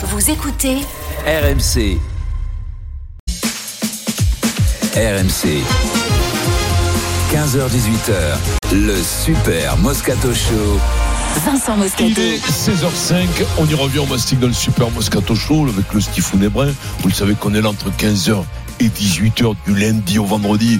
Vous écoutez RMC. RMC. 15h18h. Le Super Moscato Show. Vincent Moscato. Il est 16h05, on y revient au mastic dans le Super Moscato Show avec le Stifounet Brun. Vous le savez qu'on est là entre 15h et 18h du lundi au vendredi.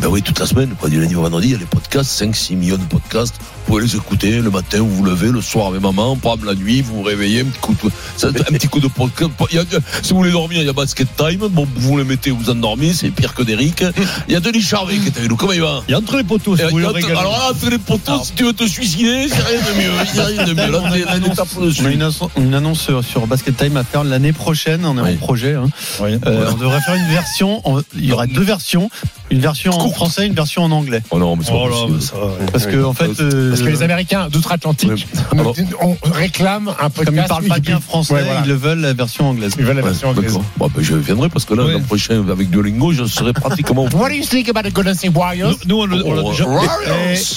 Ben oui, toute la semaine, pas du lundi au vendredi, il y a les podcasts, 5-6 millions de podcasts. Vous pouvez les écouter le matin, vous vous levez, le soir avec maman, pas la nuit, vous vous réveillez, un petit coup de, ça, un petit coup de podcast. Il y a- si vous voulez dormir, il y a Basket Time. Bon, vous le mettez, vous endormez, c'est pire que d'Eric. Il y a Denis Charvet qui est avec nous. Comment il va? Il y a entre les poteaux, si Et vous voulez entre- alors là, entre les poteaux, si tu veux te suicider, c'est rien de mieux. Il y a rien de mieux. Là, On a t'es- une annonce- tapé on a dessus. une, annonce- une annonce sur, sur Basket Time à faire l'année prochaine. On est Oui. en projet. hein. Oui. Euh, On devrait faire une version. En- il y aura deux versions. Une version en français, une version en anglais. Oh non, mais c'est pas possible. Parce que en fait, euh, Parce que les Américains d'outre-Atlantique Ouais. Alors- on réclame un podcast. comme ils parlent pas bien français, Ouais, voilà. ils le veulent la version anglaise. Ils veulent la Ouais, version anglaise. d'accord. Bon, ben, je viendrai parce que là, Ouais. l'an prochain, avec Duolingo, je serai pratiquement. What do you think about the Golden State Warriors? Nous, on l'a on Oh, déjà. Warriors?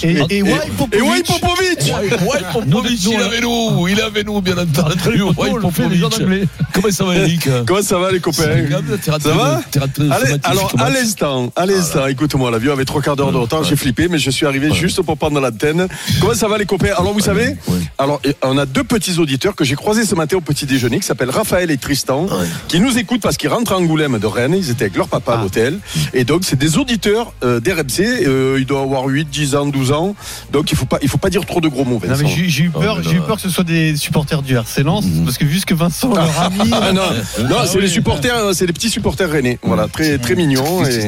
Et, et, et, Wai Et ouais, Popovic. Ouais, ouais, Popovic, Nous, il avec nous, il avec nous, bien entendu. Ouais, on gens Popovic. Comment ça va, Eric? Comment ça va les copains? Ça va? Allez, alors, à l'instant, à l'instant, écoute-moi, l'avion avait trois quarts d'heure de retard, j'ai flippé, mais je suis arrivé juste pour prendre l'antenne. Comment ça va les copains? Alors, vous savez, alors, on a deux petits auditeurs que j'ai croisés ce matin au petit déjeuner, qui s'appellent Raphaël et Tristan, Ouais. qui nous écoutent parce qu'ils rentrent à Angoulême de Rennes, ils étaient avec leur papa à l'hôtel, et donc c'est des auditeurs euh, d'RMC, euh, ils doivent avoir 8, 10 ans, 12 ans, donc il faut pas, il faut pas dire trop de gros mots, Non, mais j'ai eu Oh, peur, mais j'ai eu non. peur que ce soit des supporters du RC Lens, Mhm. parce que vu ce que Vincent leur a mis, Ah non, non Ah c'est oui. les supporters, euh, c'est les petits supporters rennais. Voilà, très très mignons. Et...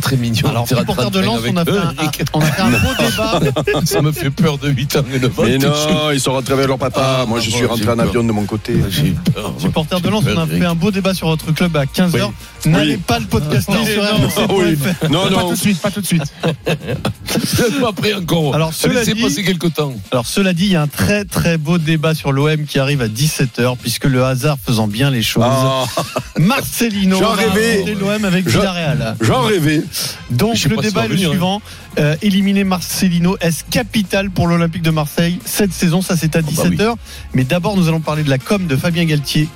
Très mignon. alors supporters de Lens, on a, fait un, on a fait un beau débat. Ça me fait peur de 8 ans et 9 ans. Mais non, ils sont rentrés avec leur papa. Ah, Moi, je bon, suis rentré j'ai en avion de mon côté. J'ai eu peur. De Lens, on a fait un beau débat sur votre club à 15h. Oui. N'allez Oui. pas le podcaster Non. sur Ah rmc.fr. oui. Non, Pas non. tout de suite, pas tout de suite. Pas prêt encore. Alors, cela dit- passer quelques temps. Alors cela dit, il y a un très très beau débat sur l'OM qui arrive à 17h, puisque le hasard faisant bien les choses, Ah, Marcelino J'en va rêvais. l'OM avec Villarreal. J'en rêvais. Donc le débat est le hein. suivant. Euh, éliminer Marcelino, est-ce capital pour l'Olympique de Marseille? Cette saison Ça c'est à bah 17h. Mais d'abord nous allons parler de la com de Fabien Galtier.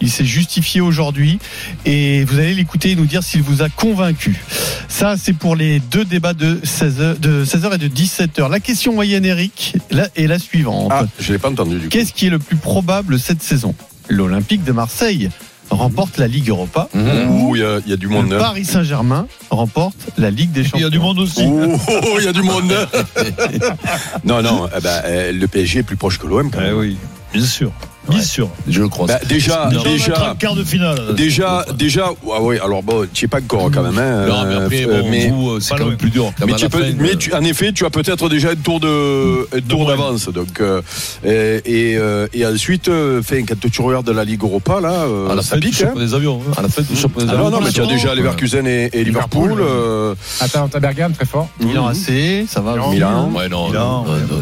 Il s'est justifié aujourd'hui et vous allez l'écouter et nous dire s'il vous a convaincu. Ça c'est pour les deux débats de 16h, de 16h et de 17h. La question moyenne Eric là, est la suivante. Ah, je l'ai pas entendu du coup. Qu'est-ce qui est le plus probable cette saison? L'Olympique de Marseille remporte la Ligue Europa. Ouh, il y, a- il y a du monde. Le hein. Paris Saint-Germain remporte la Ligue des Champions. Il y a du monde aussi. Ouh, il y a du monde. non, non, eh ben, euh, le PSG est plus proche que l'OM quand même. oui, Bien sûr, bien sûr. Je le crois. Bah, déjà, Déjà, déjà, un quart de finale. déjà, déjà, ah oui, alors bon, tu es pas encore quand même. Hein, Non, mais après, euh, bon, mais- vous, c'est quand même plus dur. quand Mais, même, tu peux- mais euh, tu- en effet, tu as peut-être déjà un tour de un tour d'avance. Donc euh, et, et, euh, et ensuite, euh, quand tu regardes la Ligue Europa là, euh, À la ça fin pique. Hein des avions. hein. À la fin des Ah non, non, mais tu as déjà Leverkusen et, et Liverpool. Liverpool, euh, Atalanta Bergame, très fort. Milan AC, ça va. Milan. Ouais, non,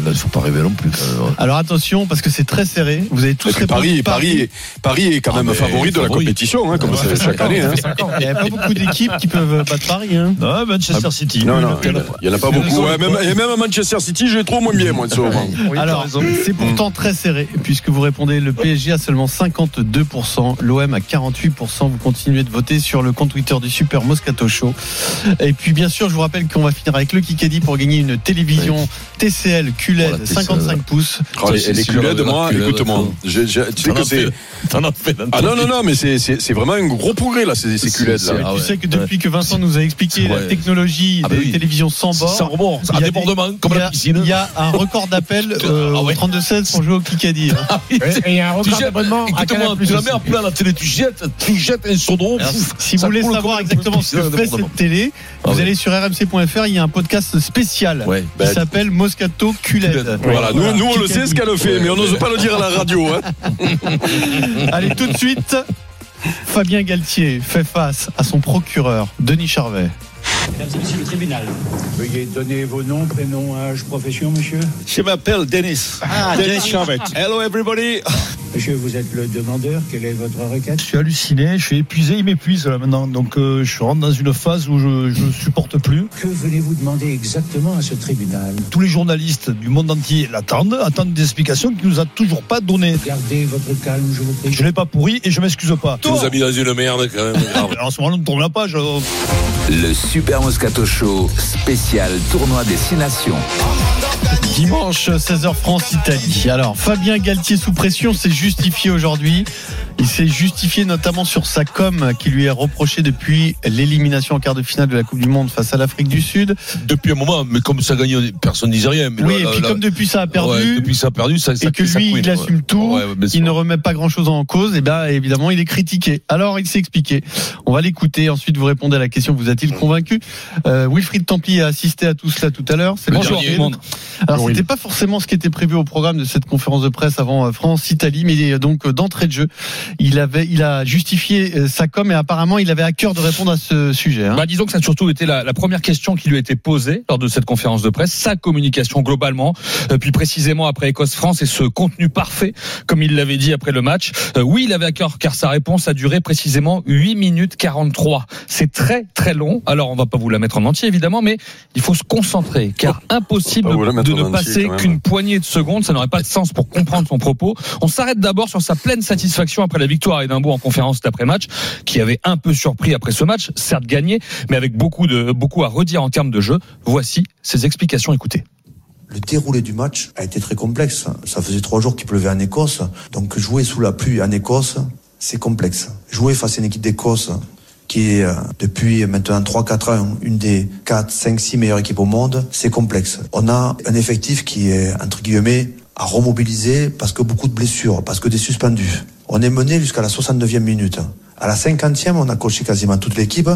il faut pas rêver non plus. Alors attention, parce que c'est très serré. Vous avez tous et puis Paris, Paris, est- Paris est quand Ah, même favori de la compétition, hein, comme ça fait chaque année. hein. Il n'y a pas beaucoup d'équipes qui peuvent battre Paris. Hein. Ouais, Manchester City. Non, non, il y en a pas beaucoup. Ouais, même, et même à Manchester City, j'ai trop moins bien, moi, ce. Alors, c'est pourtant très serré, puisque vous répondez le PSG a seulement 52%, l'OM à 48%. Vous continuez de voter sur le compte Twitter du Super Moscato Show. Et puis, bien sûr, je vous rappelle qu'on va finir avec le Kikadi pour gagner une télévision TCL QLED Voilà, TCL. 55 pouces. Oh, les, culades, j'avais moi, culade, écoute-moi. Je- je- tu sais as c'est. fait. T'en as fait. dans Ah non, non, non, mais c'est- vraiment un gros progrès, là, ces, ces culettes, là. Ah tu sais que depuis que Vincent nous a expliqué la technologie Ah bah des oui. télévisions sans bord, Sans rebord, il y à a débordement, comme la piscine. Il y a un record d'appel euh, Ah ouais. au 32-16 pour jouer au Kikadi. hein. Et il y a un Tu record jettes, d'abonnement à écoute-moi, tu la mets à plat la télé, tu jettes, tu jettes un chaudron. Alors, pouf, si vous voulez savoir un exactement ce que fait cette télé, Ah vous allez sur rmc.fr, il y a un podcast spécial qui Ben, s'appelle Moscato. QLED. Voilà, nous, on le sait ce qu'elle fait, mais on n'ose pas le dire à la radio. Hein. Allez, tout de suite, Fabien Galtier fait face à son procureur, Denis Charvet. Mesdames et messieurs le tribunal. Veuillez donner vos noms, prénoms, âge, profession, monsieur. Je m'appelle Denis. Ah, Denis Charvet. Hello everybody. Monsieur, vous êtes le demandeur. Quelle est votre requête Je suis halluciné, je suis épuisé, il m'épuise là maintenant. Donc euh, je rentre dans une phase où je ne supporte plus. Que venez-vous demander exactement à ce tribunal Tous les journalistes du monde entier l'attendent, attendent des explications qu'il nous a toujours pas données. Gardez votre calme, je vous prie. Je l'ai pas pourri et je m'excuse pas. Tu nous as mis dans une merde quand même. Alors, en ce moment, on tourne la page. Le Super Moscato Show spécial tournoi des Six Nations. Dimanche 16h France-Italie. Alors Fabien Galtier sous pression s'est justifié aujourd'hui. Il s'est justifié notamment sur sa com qui lui est reprochée depuis l'élimination en quart de finale de la Coupe du Monde face à l'Afrique du Sud. Depuis un moment, mais comme ça gagnait, personne ne disait rien. Mais Oui, là, et puis là- comme depuis ça a perdu, Ouais, depuis ça a perdu, ça, ça et que ça lui couine, il assume ouais. tout, Ouais, ouais, bien il ne remet pas grand chose en cause, et bien évidemment il est critiqué. Alors il s'est expliqué. On va l'écouter, ensuite vous répondez à la question, vous a-t-il convaincu? Euh, Wilfried Templier a assisté à tout cela tout à l'heure. C'est Le Bonjour. dernier. Alors c'était pas forcément ce qui était prévu au programme de cette conférence de presse avant euh, France-Italie, mais euh, donc d'entrée de jeu, il avait, il a justifié euh, sa com et apparemment il avait à cœur de répondre à ce sujet. hein. Bah, disons que ça a surtout été la, la première question qui lui a été posée lors de cette conférence de presse, sa communication globalement, euh, puis précisément après Écosse-France et ce contenu parfait, comme il l'avait dit après le match. Euh, oui, il avait à cœur car sa réponse a duré précisément 8 minutes 43. C'est très très long. Alors on va pas vous la mettre en entier évidemment, mais il faut se concentrer car impossible la mettre de ne passer qu'une poignée de secondes. Ça n'aurait pas de sens pour comprendre son propos. On s'arrête d'abord sur sa pleine satisfaction après la victoire à Édimbourg en conférence d'après-match, qui avait un peu surpris après ce match, certes gagné, mais avec beaucoup de beaucoup à redire en termes de jeu. Voici ses explications. Écoutez. Le déroulé du match a été très complexe. Ça faisait trois jours qu'il pleuvait en Écosse. Donc jouer sous la pluie en Écosse, c'est complexe. Jouer face à une équipe d'Écosse qui est euh, depuis maintenant 3-4 ans une des 4, 5, 6 meilleures équipes au monde, c'est complexe. On a un effectif qui est, entre guillemets, à remobiliser parce que beaucoup de blessures, parce que des suspendus. On est mené jusqu'à la 69e minute. À la 50e, on a coché quasiment toute l'équipe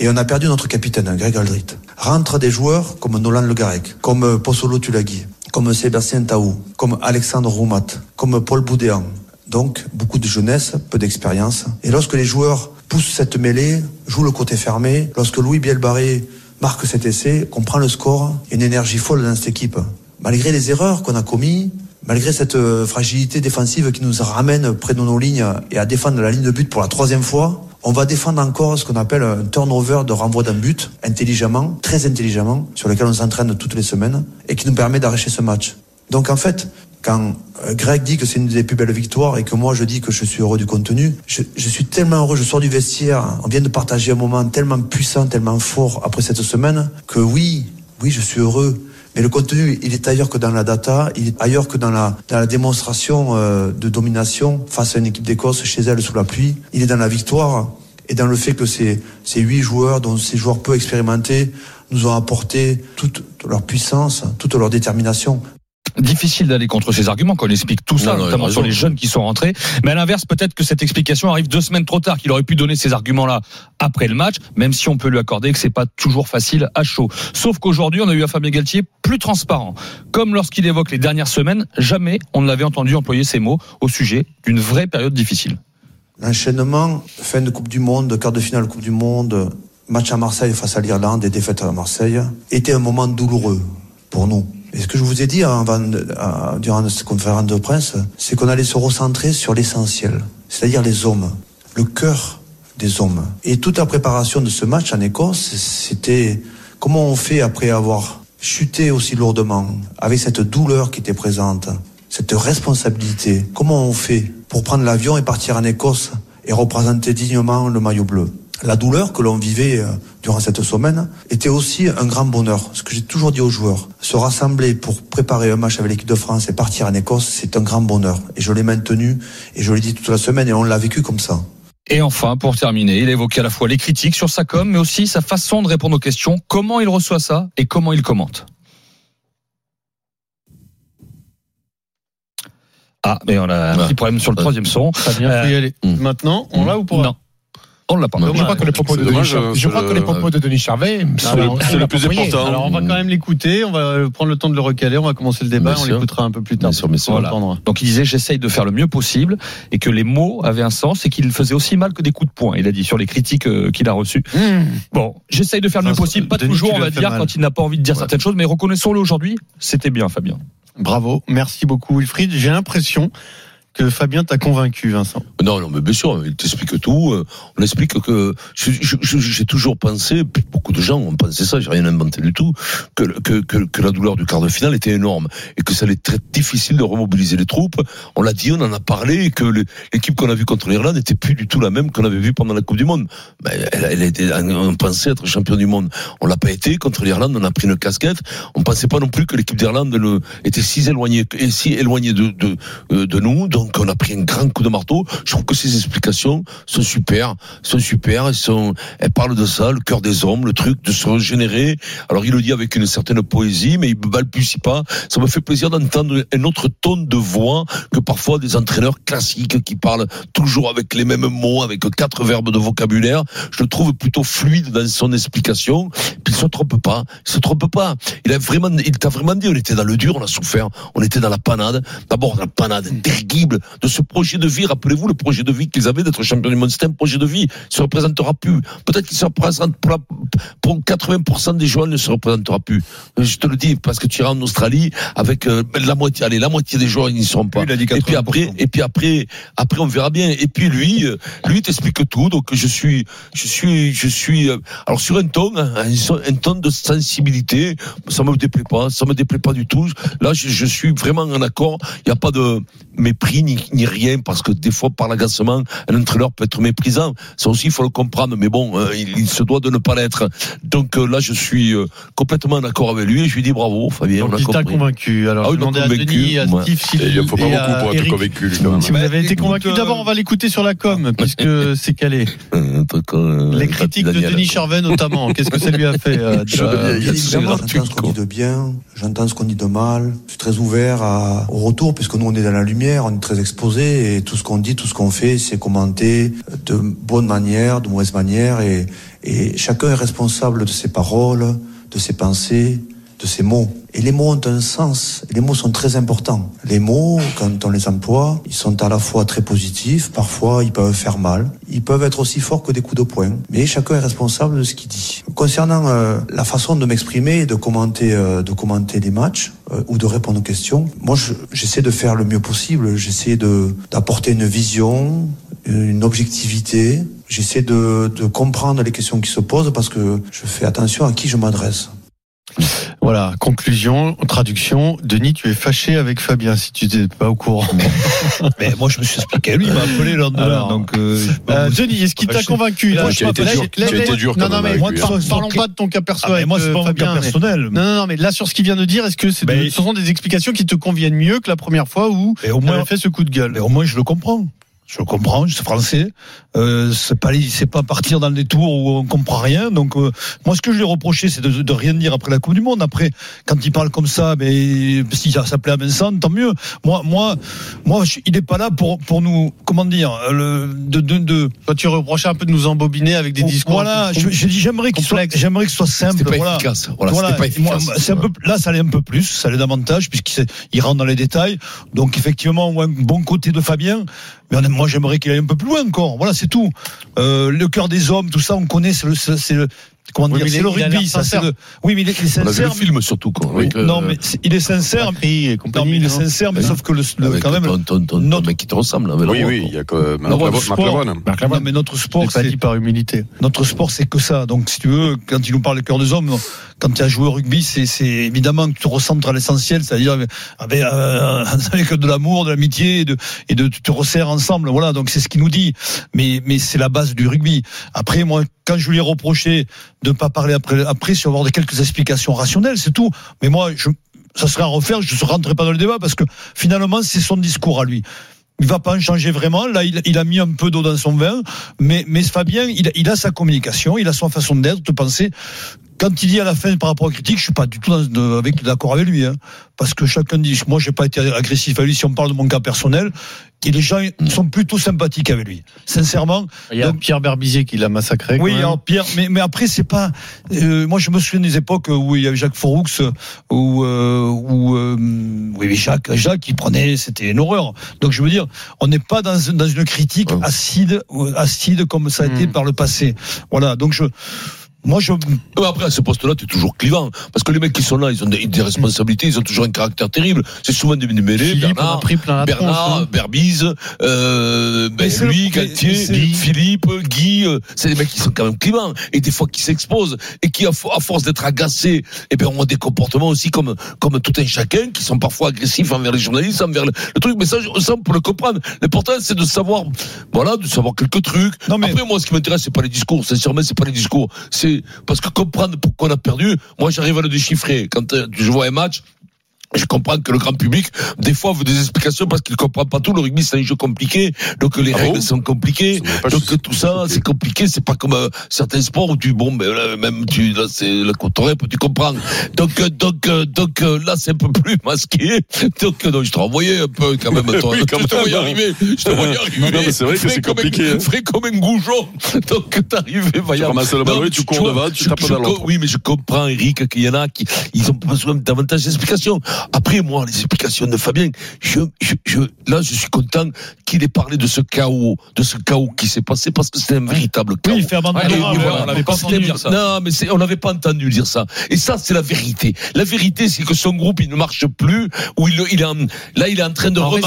et on a perdu notre capitaine, Greg Aldrit. Rentrent des joueurs comme Nolan Le Garec, comme Possolo Tulagi, comme Sébastien Taou, comme Alexandre Roumat, comme Paul Boudéan. Donc, beaucoup de jeunesse, peu d'expérience. Et lorsque les joueurs poussent cette mêlée, jouent le côté fermé, lorsque Louis Bielbarré marque cet essai, qu'on prend le score, une énergie folle dans cette équipe. Malgré les erreurs qu'on a commises, malgré cette euh, fragilité défensive qui nous ramène près de nos lignes et à défendre la ligne de but pour la troisième fois, on va défendre encore ce qu'on appelle un turnover de renvoi d'un but, intelligemment, très intelligemment, sur lequel on s'entraîne toutes les semaines, et qui nous permet d'arracher ce match. Donc en fait, quand euh, Greg dit que c'est une des plus belles victoires et que moi je dis que je suis heureux du contenu, je, je suis tellement heureux, je sors du vestiaire, on vient de partager un moment tellement puissant, tellement fort après cette semaine, que oui, oui, je suis heureux. Mais le contenu, il est ailleurs que dans la data, il est ailleurs que dans la, dans la démonstration euh, de domination face à une équipe d'Écosse chez elle sous la pluie. Il est dans la victoire et dans le fait que ces, ces huit joueurs, dont ces joueurs peu expérimentés, nous ont apporté toute leur puissance, toute leur détermination. Difficile d'aller contre ces arguments quand on explique tout ça, Non, notamment sur les jeunes qui sont rentrés. Mais à l'inverse, peut-être que cette explication arrive deux semaines trop tard, qu'il aurait pu donner ces arguments-là après le match, même si on peut lui accorder que c'est pas toujours facile à chaud. Sauf qu'aujourd'hui, on a eu un Fabien Galtier plus transparent. Comme lorsqu'il évoque les dernières semaines, jamais on ne l'avait entendu employer ces mots au sujet d'une vraie période difficile. L'enchaînement, fin de Coupe du Monde, quart de finale Coupe du Monde, match à Marseille face à l'Irlande et défaite à Marseille, était un moment douloureux pour nous. Et ce que je vous ai dit durant cette conférence de presse, c'est qu'on allait se recentrer sur l'essentiel, c'est-à-dire les hommes, le cœur des hommes. Et toute la préparation de ce match en Écosse, c'était comment on fait après avoir chuté aussi lourdement, avec cette douleur qui était présente, cette responsabilité. Comment on fait pour prendre l'avion et partir en Écosse et représenter dignement le maillot bleu La douleur que l'on vivait euh, durant cette semaine était aussi un grand bonheur. Ce que j'ai toujours dit aux joueurs, se rassembler pour préparer un match avec l'équipe de France et partir en Écosse, c'est un grand bonheur. Et je l'ai maintenu et je l'ai dit toute la semaine et on l'a vécu comme ça. Et enfin, pour terminer, il évoquait à la fois les critiques sur sa com, mais aussi sa façon de répondre aux questions, comment il reçoit ça et comment il commente. Ah, mais on a un petit problème sur le troisième son. Faut y Euh, aller. hum. Maintenant, on l'a ou pas? Non. On l'a pas. Non. Je crois que les propos de Denis dommage, Charvet, euh, je c'est crois que le- les propos de Denis Charvet, C'est le- plus important. Alors on va quand même l'écouter, on va prendre le temps de le recaler, on va commencer le débat, Bien on l'écoutera un peu plus tard. Bien sûr, bien sûr. Voilà. Donc il disait j'essaye de faire le mieux possible et que les mots avaient un sens et qu'il faisait aussi mal que des coups de poing. Il a dit sur les critiques euh, qu'il a reçues. Bon, j'essaye de faire le mieux possible, pas Denis, toujours on va dire mal. quand il n'a pas envie de dire Ouais. certaines choses, mais reconnaissons-le aujourd'hui, c'était bien Fabien. Bravo, merci beaucoup Wilfried. J'ai l'impression que Fabien t'a convaincu, Vincent. Non, non, mais bien sûr, il t'explique tout. Euh, On explique que j'ai toujours pensé, beaucoup de gens ont pensé ça, j'ai rien inventé du tout, que, que, que, que, la douleur du quart de finale était énorme et que ça allait être très difficile de remobiliser les troupes. On l'a dit, on en a parlé, et que l'équipe qu'on a vue contre l'Irlande n'était plus du tout la même qu'on avait vue pendant la Coupe du Monde. Elle, elle était, on pensait être champion du monde. On l'a pas été. Contre l'Irlande, on a pris une casquette. On pensait pas non plus que l'équipe d'Irlande était si éloignée, si éloignée de, de, euh, de nous. On a pris un grand coup de marteau. Je trouve que ces explications sont super, sont super. Elles sont, elles parlent de ça, le cœur des hommes, le truc de se régénérer. Alors, il le dit avec une certaine poésie, mais il balbutie pas. Ça me fait plaisir d'entendre un autre ton de voix que parfois des entraîneurs classiques qui parlent toujours avec les mêmes mots, avec quatre verbes de vocabulaire. Je le trouve plutôt fluide dans son explication. Puis il se trompe pas, il se trompe pas. Il a vraiment, il t'a vraiment dit, on était dans le dur, on a souffert, on était dans la panade. D'abord, la panade terrible de ce projet de vie. Rappelez-vous le projet de vie qu'ils avaient d'être champion du monde. C'était un projet de vie. Il se représentera plus. Peut-être qu'il se représente pour, pour 80% des joueurs, il ne se représentera plus. Je te le dis parce que tu iras en Australie avec euh, la moitié, allez, la moitié des joueurs, ils n'y seront pas. et puis après, et puis après, après, on verra bien. Et puis lui, euh, lui t'explique tout. Donc je suis, je suis, je suis. Euh, alors sur un ton, hein, un, ton de sensibilité, ça me déplaît pas, ça me déplaît pas du tout. Là, je, je suis vraiment en accord. Il n'y a pas de mépris ni, ni, rien parce que des fois par l'agacement, un entraîneur peut être méprisant. Ça aussi, il faut le comprendre. Mais bon, il, il, se doit de ne pas l'être. Donc là, je suis complètement en accord avec lui et je lui dis bravo, Fabien. Donc, il t'a convaincu. Alors, ah, je demandais à Denis, à Steve, Il ne faut pas beaucoup pour être convaincu. Si vous avez été convaincu, d'abord, on va l'écouter sur la com puisque c'est calé. Les critiques de Denis Charvet notamment. Qu'est-ce que ça lui a fait euh, J'entends ce qu'on dit de bien, j'entends ce qu'on dit de mal. Je suis très ouvert à, au retour puisque nous on est dans la lumière, on est très exposé et tout ce qu'on dit, tout ce qu'on fait, c'est commenté de bonne manière, de mauvaise manière et, chacun est responsable de ses paroles, de ses pensées, de ces mots. Et les mots ont un sens. les mots sont très importants. Les mots, quand on les emploie, ils sont à la fois très positifs, parfois ils peuvent faire mal. Ils peuvent être aussi forts que des coups de poing. Mais chacun est responsable de ce qu'il dit. Concernant euh, la façon de m'exprimer et de commenter, euh, de commenter des matchs euh, ou de répondre aux questions, moi j'essaie de faire le mieux possible. J'essaie d'apporter une vision, une objectivité. J'essaie de, de comprendre les questions qui se posent parce que je fais attention à qui je m'adresse. Voilà, conclusion, traduction. Denis, tu es fâché avec Fabien si tu n'étais pas au courant. Mais moi, je me suis expliqué. Lui, il m'a appelé lors de donc. Euh, euh, Denis, est-ce qu'il t'a convaincu là, Tu as été dur, tu as été dur Non, non, mais moi, parlons pas de ton cas personnel. Ah, moi, c'est pas mon cas personnel. Non, non, non, mais là, sur ce qu'il vient de dire, est-ce que ce sont des explications qui te conviennent mieux que la première fois où tu as fait ce coup de gueule Mais au moins, je le comprends. Je comprends, je suis français. Euh, c'est pas, c'est pas partir dans des tours où on comprend rien. Donc euh, moi, ce que je lui ai reproché, c'est de, de, rien dire après la Coupe du Monde. Après, quand il parle comme ça, mais si ça, plaît à Vincent, tant mieux. Moi, moi, moi, il est pas là pour pour nous, comment dire, le de de. de... Toi, tu reprochais un peu de nous embobiner avec des discours. Voilà, je, je dis j'aimerais qu'il soit, j'aimerais que ce soit simple. Pas voilà. efficace. Voilà, voilà. Pas efficace. Moi, un peu, là, ça allait un peu plus, ça allait davantage puisqu'il il rentre dans les détails. Donc effectivement, un bon côté de Fabien. Mais moi, j'aimerais qu'il aille un peu plus loin encore. Voilà, c'est tout. Euh, le cœur des hommes, tout ça, on connaît. C'est le, c'est le, comment dire, c'est le rugby, ça, c'est le. Oui, mais il est, sincère. On a vu le film surtout, quoi. Oui, non, mais il est sincère. non, mais il est sincère, mais sauf que le, le quand même. Ton, ton, notre... mec qui te ressemble, là, Oui, oui, il y a que Marc sport, Non, mais notre sport, c'est. pas dit par humilité. Notre sport, c'est que ça. Donc, si tu veux, quand il nous parle le cœur des hommes, quand tu as joué au rugby, c'est, évidemment que tu te recentres à l'essentiel, c'est-à-dire avec, euh, de l'amour, de l'amitié et de, de te resserres ensemble. Voilà, donc c'est ce qu'il nous dit. Mais, c'est la base du rugby. Après, moi, quand je lui ai reproché de ne pas parler après, après, sur avoir quelques explications rationnelles, c'est tout. Mais moi, ça serait à refaire, je ne rentrerai pas dans le débat parce que finalement, c'est son discours à lui il va pas en changer vraiment. Là, il, a mis un peu d'eau dans son vin, mais, mais Fabien, il, il a sa communication, il a sa façon d'être, de penser quand il dit à la fin par rapport aux critiques, je suis pas du tout d'accord avec lui, hein, parce que chacun dit, moi j'ai pas été agressif à lui. Si on parle de mon cas personnel, et les gens sont plutôt sympathiques avec lui, sincèrement. Il y a Pierre Berbizier qui l'a massacré. Oui, alors Pierre, mais, mais après c'est pas. Euh, moi je me souviens des époques où il y avait Jacques Foroux, où, euh, où euh, oui Jacques, Jacques qui prenait, c'était une horreur. Donc je veux dire, on n'est pas dans, dans une critique acide, acide comme ça a été hmm. par le passé. Voilà, donc je Moi, je. Après, à ce poste-là, tu es toujours clivant. Parce que les mecs qui sont là, ils ont des, des responsabilités, ils ont toujours un caractère terrible. C'est souvent des mêlés. Bernard, pris plein la Bernard, tronche, hein. Berbise, euh, ben, lui, le- Galtier, Philippe, Guy, euh, c'est des mecs qui sont quand même clivants. Et des fois qui s'exposent. Et qui, à, fo- à force d'être agacés, eh ben, ont des comportements aussi comme, comme tout un chacun, qui sont parfois agressifs envers les journalistes, envers le, le truc. Mais ça, ça, on peut le comprendre. L'important, c'est de savoir, voilà, de savoir quelques trucs. Non, mais- Après, moi, ce qui m'intéresse, c'est pas les discours. Sincèrement, c'est pas les discours. C'est parce que comprendre pourquoi on a perdu, moi, j'arrive à le déchiffrer. Quand euh, je vois un match, je comprends que le grand public, des fois, veut des explications parce qu'il comprend pas tout. Le rugby, c'est un jeu compliqué. Donc, les Ah règles bon sont compliquées. Donc, tout ça, c'est compliqué. C'est pas comme euh, certains sports où tu, bon, ben, là, même tu, là, c'est la côte tu comprends. Donc, euh, donc, euh, donc, euh, là, c'est un peu plus masqué. Donc, euh, donc, je te renvoyais un peu, quand même, toi. Oui, quand je te voyais arriver. Je te voyais arriver. Mais c'est vrai que c'est comme un- compliqué, hein. Frais comme un goujon. Donc, t'arrivais, vaillant. ramasses le ballon tu cours vois, devant, tu tapes dans Oui, mais je comprends, Eric, qu'il y en a qui, ils ont besoin davantage d'explications. Après, moi, les explications de Fabien, je, je, je, là, je suis content qu'il ait parlé de ce chaos, de ce chaos qui s'est passé parce que c'était un véritable chaos. Oui, il fait abandonner on voilà. l'avait pas C'était- entendu dire ça. Non, mais c'est- on n'avait pas entendu dire ça. Et ça, c'est la vérité. La vérité, c'est que son groupe, il ne marche plus, ou il, il en- là, il est en train de En dit.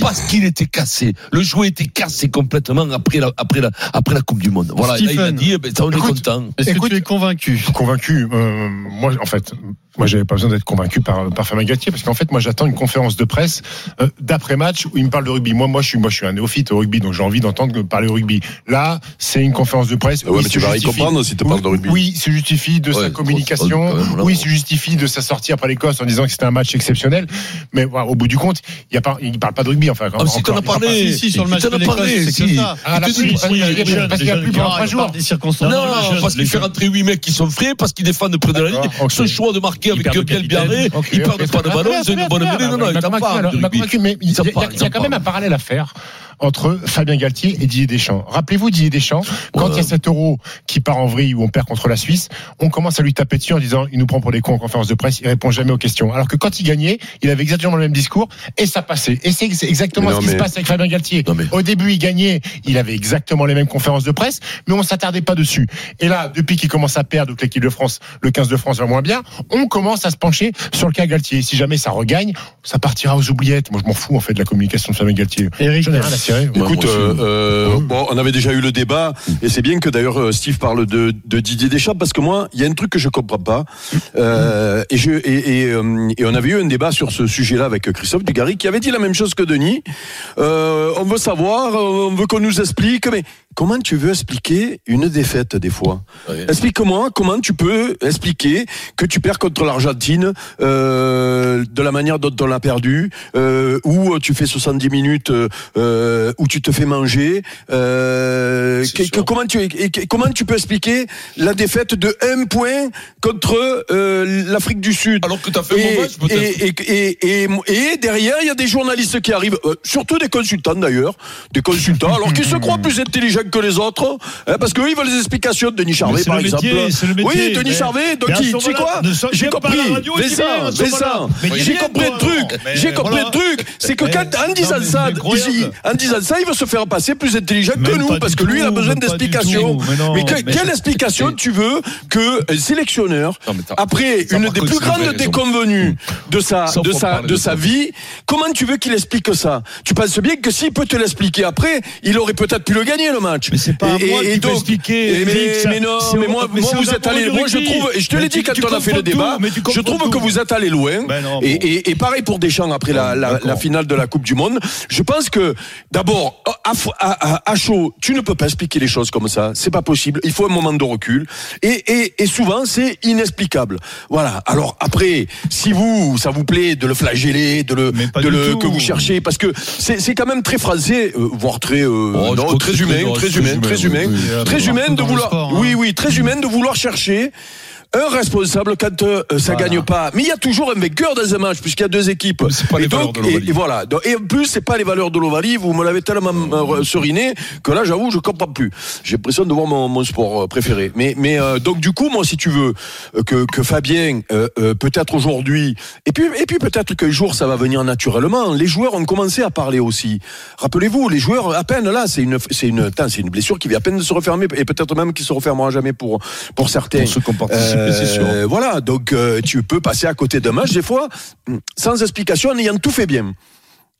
parce qu'il était cassé. Le jouet était cassé complètement après la, après la, après la Coupe du Monde. Voilà. Et là, il a Stephen. dit, eh ben, ça, on est content. Est-ce que tu es convaincu? Convaincu. euh, moi, en fait, moi, j'avais pas besoin d'être convaincu par, par Fabien Galtier parce qu'en fait, moi, j'attends une conférence de presse euh, d'après match où il me parle de rugby. Moi, moi, je suis, moi, je suis un néophyte au rugby, donc j'ai envie d'entendre parler au rugby. Là, c'est une conférence de presse. Ouais, où mais tu vas justifie. comprendre si tu parles de rugby. Oui, il se justifie de Ouais, sa communication. oui, il se justifie de sa sortie après l'Écosse en disant que c'était un match exceptionnel. Mais voilà, au bout du compte, il y pas, il parle pas de rugby. Enfin, Ah, si t'en as parlé. Si, si, sur le match de a l'Écosse, parlé, c'est si. ça. Ah, parce qu'il y a- y plus pendant trois jours. des circonstances. Non, parce qu'il fait rentrer 8 mecs qui sont frais, parce qu'ils défendent près de la ligne. Ce choix de marquer avec capitaine. Biarré, ils perdent pas de ballon, c'est bien, une bonne mêlée. Non, non, Il ils m'a t'en convaincu, parlent. alors, de il m'a rugby. convaincu, mais il y Ils a- y y ils quand même un parallèle à faire faire entre Fabien Galtier et Didier Deschamps. Rappelez-vous Didier Deschamps, quand il y a cet euro qui part en vrille où on perd contre la Suisse, on commence à lui taper dessus en disant il nous prend pour des cons en conférence de presse, il répond jamais aux questions. Alors que quand il gagnait, il avait exactement le même discours et ça passait. Et c'est exactement ce qui se passe avec Fabien Galtier. Non, mais- Au début, il gagnait, il avait exactement les mêmes conférences de presse, mais on s'attardait pas dessus. Et là, depuis qu'il commence à perdre, donc l'équipe de France, le 15 de France va moins bien, on commence à se pencher sur le cas Galtier. Si jamais ça regagne, ça partira aux oubliettes. Moi, je m'en fous en fait de la communication de Fabien Galtier. Eric, Ouais, Écoute, euh, euh, bon, on avait déjà eu le débat, et c'est bien que d'ailleurs euh, Steve parle de, de Didier Deschamps, parce que moi, il y a un truc que je comprends pas, euh, et, je, et, et, euh, et on avait eu un débat sur ce sujet-là avec Christophe Dugarry, qui avait dit la même chose que Denis. Euh, on veut savoir, on veut qu'on nous explique, mais comment tu veux expliquer une défaite des fois. Explique-moi comment tu peux expliquer que tu perds contre l'Argentine euh, de la manière dont on l'a perdu, euh, où tu fais 70 minutes, euh, où tu te fais manger. Euh, que- que- comment tu et que- comment tu peux expliquer la défaite de un point contre l'Afrique du Sud Alors que t'as fait un et, match, peut-être. et, et, et, et, et derrière, il y a des journalistes qui arrivent, surtout des consultants d'ailleurs, des consultants, alors qu'ils se croient plus intelligents que les autres, hein, parce qu'eux, ils veulent des explications. Denis Charvet, par le exemple. métier, c'est le métier, oui, Denis mais- Charvet, donc il- ce tu sais moment-là, quoi J'ai compris. ça. Mais J'ai compris le truc. J'ai compris le truc. C'est que quand, en disant ça, en disant il veut se faire passer plus intelligent que nous, parce que lui, il a besoin d'explications. Mais quelle explication tu veux que un sélectionneur, après une des plus grandes déconvenues de sa, de sa, de de sa vie, comment tu veux qu'il explique ça? Tu penses bien que s'il peut te l'expliquer après, il aurait peut-être pu le gagner le match. Mais c'est pas à moi qui peut expliquer, et mais, mais non, mais moi, moi vous êtes allé, moi je trouve, et je te l'ai dit quand on a fait le débat, je trouve que vous êtes allé loin. Ben et, et, et pareil pour Deschamps après la, la, finale de la Coupe du Monde. Je pense que d'abord, à, à, à- à chaud, tu ne peux pas expliquer les choses comme ça. C'est pas possible. Il faut un moment de recul. Et, et, et souvent, c'est inexplicable. Voilà. Alors après, si vous, ça vous plaît de le flageller, de le, de le que vous cherchez, parce que c'est c'est quand même très français, euh, voire très, euh, Oh, non, très humain, très- très très humain, humain, très oui, humain, oui. très Partout humain de vouloir, oui, oui, très humain de vouloir chercher un responsable quand euh, ça Voilà. gagne pas. Mais il y a toujours un vainqueur dans un match puisqu'il y a deux équipes. Pas les et, valeurs donc, de et, et voilà. Et en plus, c'est pas les valeurs de l'Ovalie. Vous me l'avez tellement euh, seriné que là, j'avoue, je comprends plus. J'ai l'impression de voir mon, mon sport euh, préféré. Mais, mais euh, donc du coup, moi, si tu veux euh, que, que Fabien, euh, euh, peut-être aujourd'hui, et puis et puis peut-être qu'un jour ça va venir naturellement. Les joueurs ont commencé à parler aussi. Rappelez-vous, les joueurs à peine là, c'est une c'est une c'est une blessure qui vient à peine de se refermer et peut-être même qui se refermera jamais pour pour certains. Pour ceux c'est sûr. Euh, Voilà, donc euh, tu peux passer à côté d'un match des fois sans explication en ayant tout fait bien.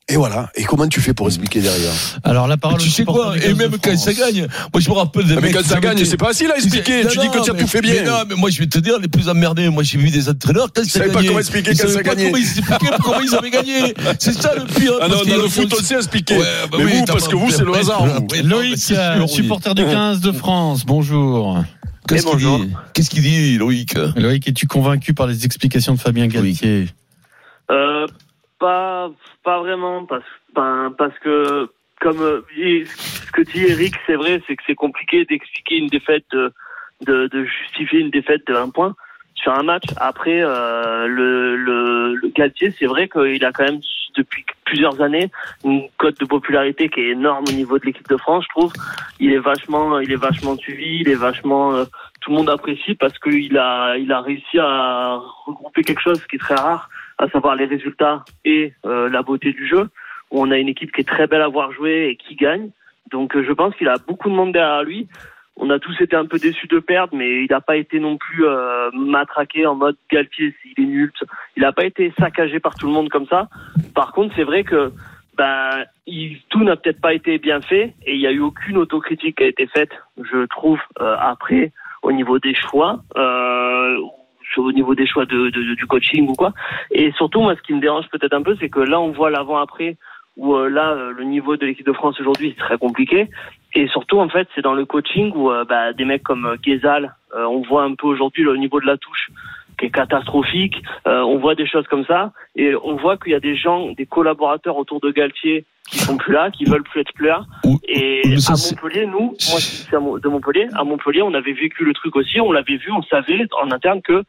Et voilà. Et comment tu fais pour expliquer derrière Alors la parole tu sais supporter quoi Et 15 de même quand France. ça gagne, moi je me rappelle des Ah, Mais mecs quand ça gagne, c'est pas facile à expliquer. Non, Tu dis que tu as tout fait bien. Mais non, mais moi je vais te dire, les plus emmerdés, moi j'ai vu des entraîneurs quand ça savaient pas gagnait. comment expliquer Ils quand savaient ça pas gagnait. Comment ils expliquaient comment ils avaient gagné. C'est ça le pire. Ah non, dans a le foot, sait expliquer. Ouais, bah mais oui, vous, parce que vous, c'est le hasard. Loïc, euh, supporter du 15 de France, bonjour. Qu'est-ce qu'il dit Qu'est-ce qu'il dit, Loïc Loïc, es-tu convaincu par les explications de Fabien Galtier? Euh, pas, pas vraiment, parce, ben, parce que, comme euh, ce que dit Eric, c'est vrai, c'est que c'est compliqué d'expliquer une défaite, de, de, de justifier une défaite de un point sur un match. Après, euh, le, le, le Galtier, c'est vrai qu'il a quand même depuis plusieurs années une cote de popularité qui est énorme au niveau de l'équipe de France, je trouve. Il est vachement, il est vachement suivi, il est vachement, euh, tout le monde apprécie parce qu'il a, il a réussi à regrouper quelque chose qui est très rare à savoir les résultats et euh, la beauté du jeu. On a une équipe qui est très belle à voir jouer et qui gagne. Donc euh, je pense qu'il a beaucoup de monde derrière lui. On a tous été un peu déçus de perdre, mais il n'a pas été non plus euh, matraqué en mode Galtier, il est nul. Il n'a pas été saccagé par tout le monde comme ça. Par contre, c'est vrai que ben, il, tout n'a peut-être pas été bien fait et il n'y a eu aucune autocritique qui a été faite, je trouve, euh, après, au niveau des choix, euh, au niveau des choix de, de- du coaching ou quoi. Et surtout, moi, ce qui me dérange peut-être un peu, c'est que là, on voit l'avant-après, où euh, là, le niveau de l'équipe de France aujourd'hui, c'est très compliqué. Et surtout, en fait, c'est dans le coaching où euh, bah, des mecs comme euh, Ghezal, euh, on voit un peu aujourd'hui le niveau de la touche qui est catastrophique. Euh, on voit des choses comme ça. Et on voit qu'il y a des gens, des collaborateurs autour de Galtier qui sont plus là, qui veulent plus être plus là. Ou- Et ça, à Montpellier, nous, moi, je suis de Montpellier, à Montpellier, on avait vécu le truc aussi, on l'avait vu, on savait en interne que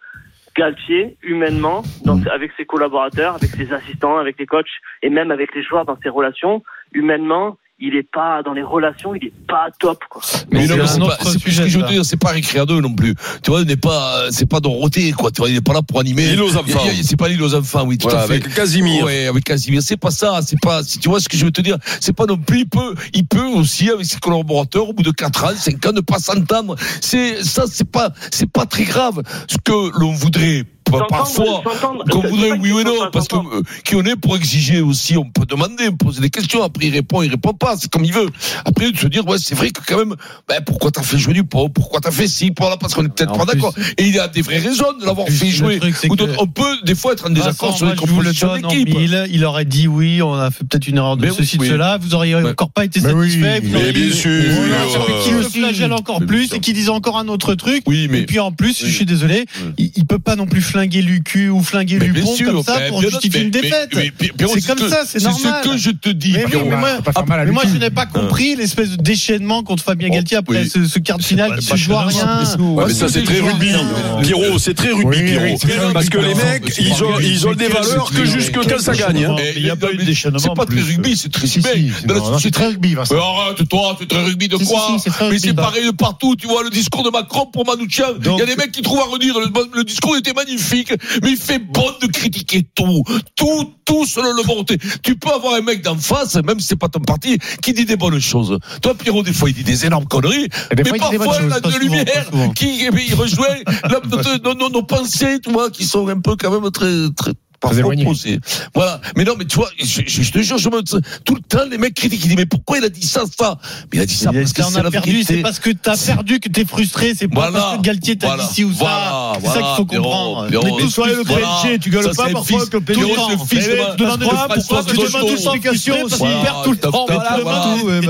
Galtier, humainement, dans- avec ses collaborateurs, avec ses assistants, avec les coachs et même avec les joueurs dans ses relations, humainement, il est pas dans les relations, il est pas top. Quoi. Mais non, c'est pas, c'est ce que je veux dire, c'est pas récré à deux non plus. Tu vois, il n'est pas, c'est pas Dorothée, quoi. Tu vois, il n'est pas là pour animer. L'île aux enfants. Il y a- il y a- C'est pas l'île aux enfants, oui, tout Voilà, à fait. avec Casimir. Ouais, avec Casimir. C'est pas ça, c'est pas, tu vois ce que je veux te dire, c'est pas non plus, il peut, il peut aussi, avec ses collaborateurs, au bout de 4 ans, 5 ans, ne pas s'entendre. C'est, ça, c'est pas, c'est pas très grave. Ce que l'on voudrait, parfois, s'entendre, qu'on voudrait, oui ou non, parce que, euh, qui on est pour exiger aussi, on peut demander, poser des questions, après il répond, il répond pas, c'est comme il veut. Après, de se dire, ouais, c'est vrai que quand même, ben, pourquoi t'as fait jouer du pot, pourquoi t'as fait ci, voilà, parce qu'on est peut-être pas d'accord. Et il y a des vraies raisons de l'avoir fait jouer. truc, Ou que- on peut, des fois, être en désaccord sur les compositions d'équipe. Il aurait dit oui, on a fait peut-être une erreur de Mais ceci, oui. de cela. Vous auriez encore pas été Mais oui. satisfait. vous Mais bien sûr. Qu'il le flagelle encore plus et qu'il dise encore un autre truc. Oui, mais. Et puis en plus, Oui. je suis désolé, il, il peut pas non plus flinguer Lucu ou flinguer Mais Lupon sûr, comme ça pour justifier une défaite. C'est ce comme ça, c'est normal. C'est ce que je te dis, Mais oui, Pierrot. mais moi, mais je n'ai pas compris l'espèce de déchaînement contre Fabien Oh, Galtier après ce, quart de finale qui se joue à rien. mais ça c'est très rugby. Pierrot, c'est très rugby, Pierrot. Parce que rugby. les mecs, ils ont, rugby. des valeurs que jusque quand ça gagne. hein. il y a pas eu de déchaînement C'est pas très rugby, c'est très si, c'est très rugby, Vincent. Arrête, toi, c'est très rugby de quoi si, c'est très Mais rugby, c'est pareil de partout, tu vois, le discours de Macron pour Manouchian. Il y a des mecs qui trouvent à redire, le discours était magnifique, mais il fait bon de critiquer tout. Tout, tout selon le volonté. Tu peux avoir un mec d'en face, même si c'est pas ton parti, qui dit des bonnes choses. Toi, Pierrot, des fois, il dit des énormes conneries, mais parfois, il a de lumière qui, eh il rejoint nos pensées, tu vois, qui sont un peu quand même très, très, Voilà. Mais non, mais tu vois, je, je- je te jure, je me, tout le temps, les mecs critiquent, ils disent, mais pourquoi il a dit ça, ça? Mais il a dit ça Il parce que c'est as la perdu, vérité. c'est parce que t'as perdu que t'es frustré, c'est pas parce que Galtier t'a dit ci ou ça. C'est ça qu'il faut comprendre. Tous Toi, le. PSG, tu gueules pas parfois que le PSG. Mais demande Pourquoi tu demandes une explication Parce qu'il perd tout le temps.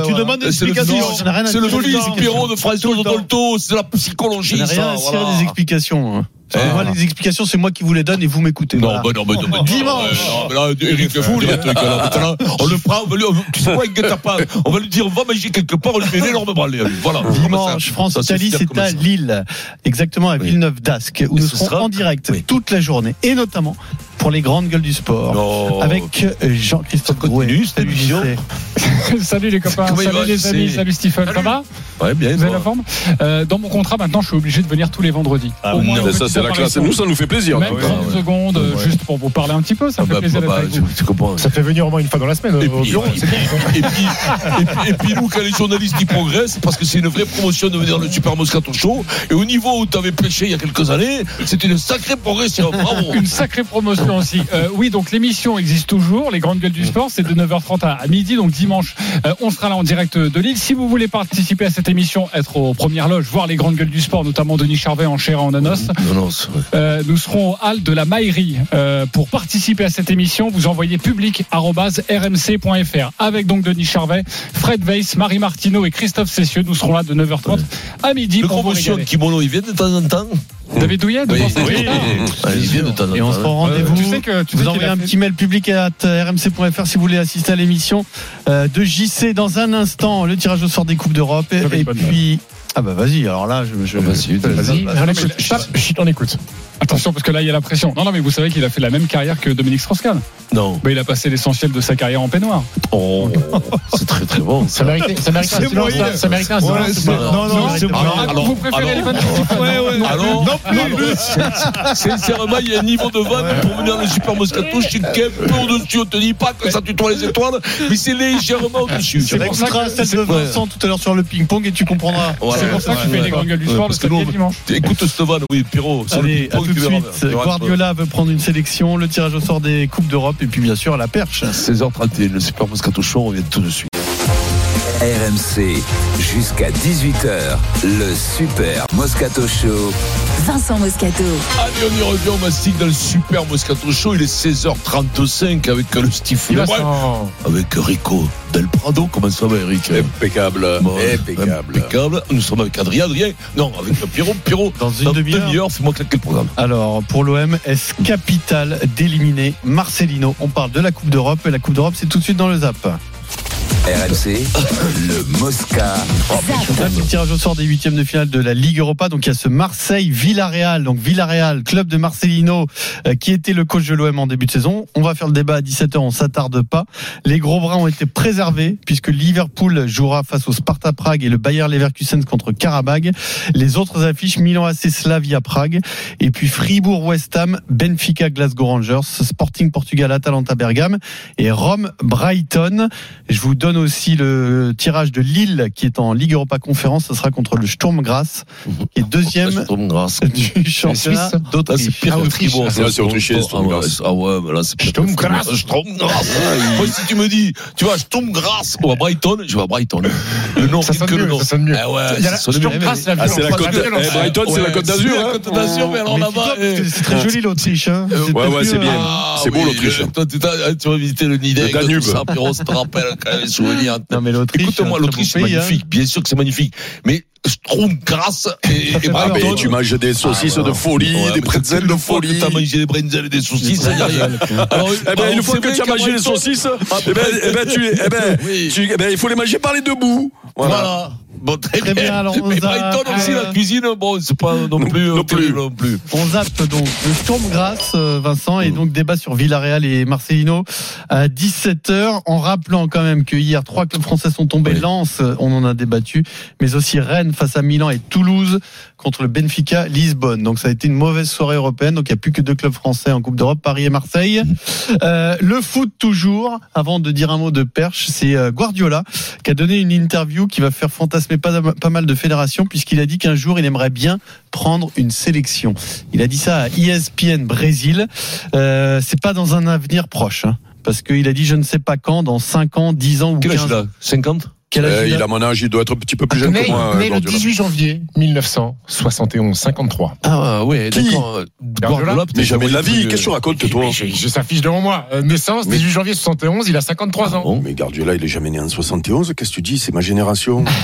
Tu demandes- C'est le tirer des explications. De François Tout. Dolto, c'est la psychologie, Ça des explications. Moi, les explications, c'est moi qui vous les donne et vous m'écoutez. Non, Voilà. bah non, bah non, bah non. Dimanche. Non, mais là, Eric, fou, les trucs, alors, maintenant, on le prend, on va lui, tu sais quoi, inquiète pas, on va lui dire, va manger quelque part, on lui met une énorme branlée. Voilà. Dimanche, France-Italie, c'est à. Lille, exactement à Villeneuve d'Ascq, où Et nous ce serons sera en direct Oui. toute la journée, et notamment pour les grandes gueules du sport, Oh. avec euh, Jean-Christophe JC. salut les copains, Comment salut les amis, salut Stephen, ça va Ouais, bien, Vous avez la forme Euh, Dans mon contrat maintenant, je suis obligé de venir tous les vendredis. Ah, Au moins Ça, c'est la classe. Nous, ça nous fait plaisir. Même en tout cas. 30 secondes, euh, juste pour vous parler un petit peu, ça Ah fait bah, plaisir bah, d'être. Ça fait venir au moins une fois dans la semaine Et au puis, bureau. et puis, et puis, et nous, quand les journalistes ils progressent, parce que c'est une vraie promotion de venir le Super Moscato Show. Et au niveau où tu avais pêché il y a quelques années, c'est une sacrée progression. Bravo. Une sacrée promotion aussi. Euh, oui, donc l'émission existe toujours. Les grandes gueules du sport, c'est de 9h30 à, midi. Donc dimanche, euh, on sera là en direct de Lille. Si vous voulez participer à cette émission, être aux premières loges, voir les grandes gueules du sport, notamment Denis Charvet en chair et en anos, euh, nous serons au hall de la Maillerie. Euh, pour participer à cette émission, vous envoyez public.rmc.fr avec donc Denis Charvet, Fred Weiss, Marie Martineau et Christophe Cessieux. Nous serons là de 9h30 à midi Le pour vous promotion régaler. kimono, il vient de temps en temps. David Douillet, de Oui, oui. Ah. Et on se rend rendez-vous. Tu sais que tu vous envoyez un fait- petit mail public à rmc.fr si vous voulez assister à l'émission euh, de JC dans un instant. Le tirage au sort des Coupes d'Europe. Et, puis. Ah bah vas-y, alors là, je. je- Ah, vas-y, Vas-y, Bah, on écoute. Attention, parce que là, il y a la pression. Non, non, mais vous savez qu'il a fait la même carrière que Dominique Strauss-Kahn. Non. Bah, il a passé l'essentiel de sa carrière en peignoir. Oh, c'est très très bon. Ça méritait, ça méritait un C'est silence. ça- Ça méritait un Ouais, silence. c'est- non, non, c'est bon. Ah, alors- vous préférez alors- les vannes Ouais, ouais. Non, Alors, Non plus. alors, sincèrement, il y a un niveau de vanne pour venir dans le Super Moscato. Je suis un peu au-dessus. On te dit pas que ça tutoie les étoiles, mais c'est légèrement au-dessus. C'est pour ça que celle de Vincent tout à l'heure sur le ping-pong et tu comprendras. C'est pour ça Ouais, fait ouais. les grandes gueules du Ouais, sport le parce que samedi dimanche. Écoute Stevan, oui, Pierrot. Allez, tout de suite. Guardiola veut prendre une sélection, le tirage au sort des Coupes d'Europe et puis bien sûr la perche. 16h31, le Super Moscato Show, on revient tout de suite. RMC, jusqu'à 18h, le Super Moscato Show. Vincent Moscato. Allez, on y revient, on mastique dans le Super Moscato Show. Il est 16h35 avec le s'en- avec Rico Del Prado. Comment ça va, Eric? Impeccable. Bon, Impeccable. Impeccable. Nous sommes avec Adrien. Adrien, non, avec Pierrot. Pierrot, Dans une demi-heure. fais-moi claquer le programme. Alors, pour l'OM, est-ce capital d'éliminer Marcelino? On parle de la Coupe d'Europe et la Coupe d'Europe, c'est tout de suite dans le zap. RMC, le Mosca. Le tirage au sort des huitièmes de finale de la Ligue Europa. Donc il y a ce Marseille-Villarreal. Donc Villarreal, club de Marcelino, euh, qui était le coach de l'OM en début de saison. On va faire le débat à 17h, on s'attarde pas. Les gros bras ont été préservés puisque Liverpool jouera face au Sparta Prague et le Bayer Leverkusen contre Karabag. Les autres affiches Milan AC Slavia Prague et puis Fribourg West Ham, Benfica Glasgow Rangers, Sporting Portugal Atalanta Bergame et Rome Brighton. Je vous donne aussi le tirage de Lille qui est en Ligue Europa Conférence. Ce sera contre le Sturm Graz, qui est deuxième du championnat d'Autriche. Ah, c'est autrichien, Sturm Ah ouais, Graz. Ah ouais, mais là, c'est Sturm. Graz. Sturm Graz. Moi, si tu me dis, tu vois, Sturm Graz ou à Brighton, je vais à Brighton. Le nom, Ça c'est sonne que le mieux, nom. ça sonne mieux. Ah Sturm mieux. Graz, Ah, c'est la violence, côte. Eh, Brighton, c'est la côte d'Azur. C'est la hein. côte d'Azur, mais alors là-bas. que C'est très joli l'Autriche. Hein. Ouais, peut-être ouais, c'est bien. hein. C'est beau, l'Autriche. le- toi, tu vas visiter le Nidec, Le Danube. ça, ça te rappelle quand même les souvenirs. Non, mais l'Autriche. Écoute-moi, l'Autriche, c'est pays, hein. magnifique. Bien sûr que c'est magnifique. Mais Strom, Grasse et, et Ah, mais tu manges des saucisses Ah, de folie, ouais, des pretzels de folie. T'as mangé des bretzels et des saucisses, ça y a rien. Alors, Eh ben, une fois que tu as mangé les saucisses, Ah, eh ben, eh ben, tu, eh ben, Oui. tu- eh ben, il faut les manger par les deux bouts. Voilà. Voilà. Bon, très, Très bien, alors, on Mais va- Brighton aussi, euh, la cuisine, bon, c'est pas non plus, Non non plus. plus, non plus. On zappe donc le Sturm Graz, euh, Vincent, et donc débat sur Villarreal et Marcelino à 17h, en rappelant quand même que hier trois clubs français sont tombés. Oui. Lens, euh, on en a débattu, mais aussi Rennes face à Milan et Toulouse contre le Benfica Lisbonne. Donc ça a été une mauvaise soirée européenne. Donc il n'y a plus que deux clubs français en Coupe d'Europe, Paris et Marseille. Euh, le foot toujours. Avant de dire un mot de perche, c'est euh, Guardiola qui a donné une interview qui va faire fantasmer pas, pas mal de fédérations puisqu'il a dit qu'un jour il aimerait bien prendre une sélection. Il a dit ça à ESPN Brésil. Euh, c'est pas dans un avenir proche. hein, parce qu'il a dit je ne sais pas quand, dans 5 ans, 10 ans ou Quel âge 15 il a? 50 Quel âge Euh, il a mon âge, il doit être un petit peu plus jeune Né, que moi. né le Guardiola. 18 janvier 1971, 53. Ah ouais, d'accord. Mais jamais de la vie, qu'est-ce que tu racontes, toi J'ai j'ai sa fiche devant moi. Euh, Naissance, Mais- 18 janvier 71, il a 53 ans. Oh, mais Guardiola, il est jamais né en 71. Qu'est-ce que tu dis C'est ma génération.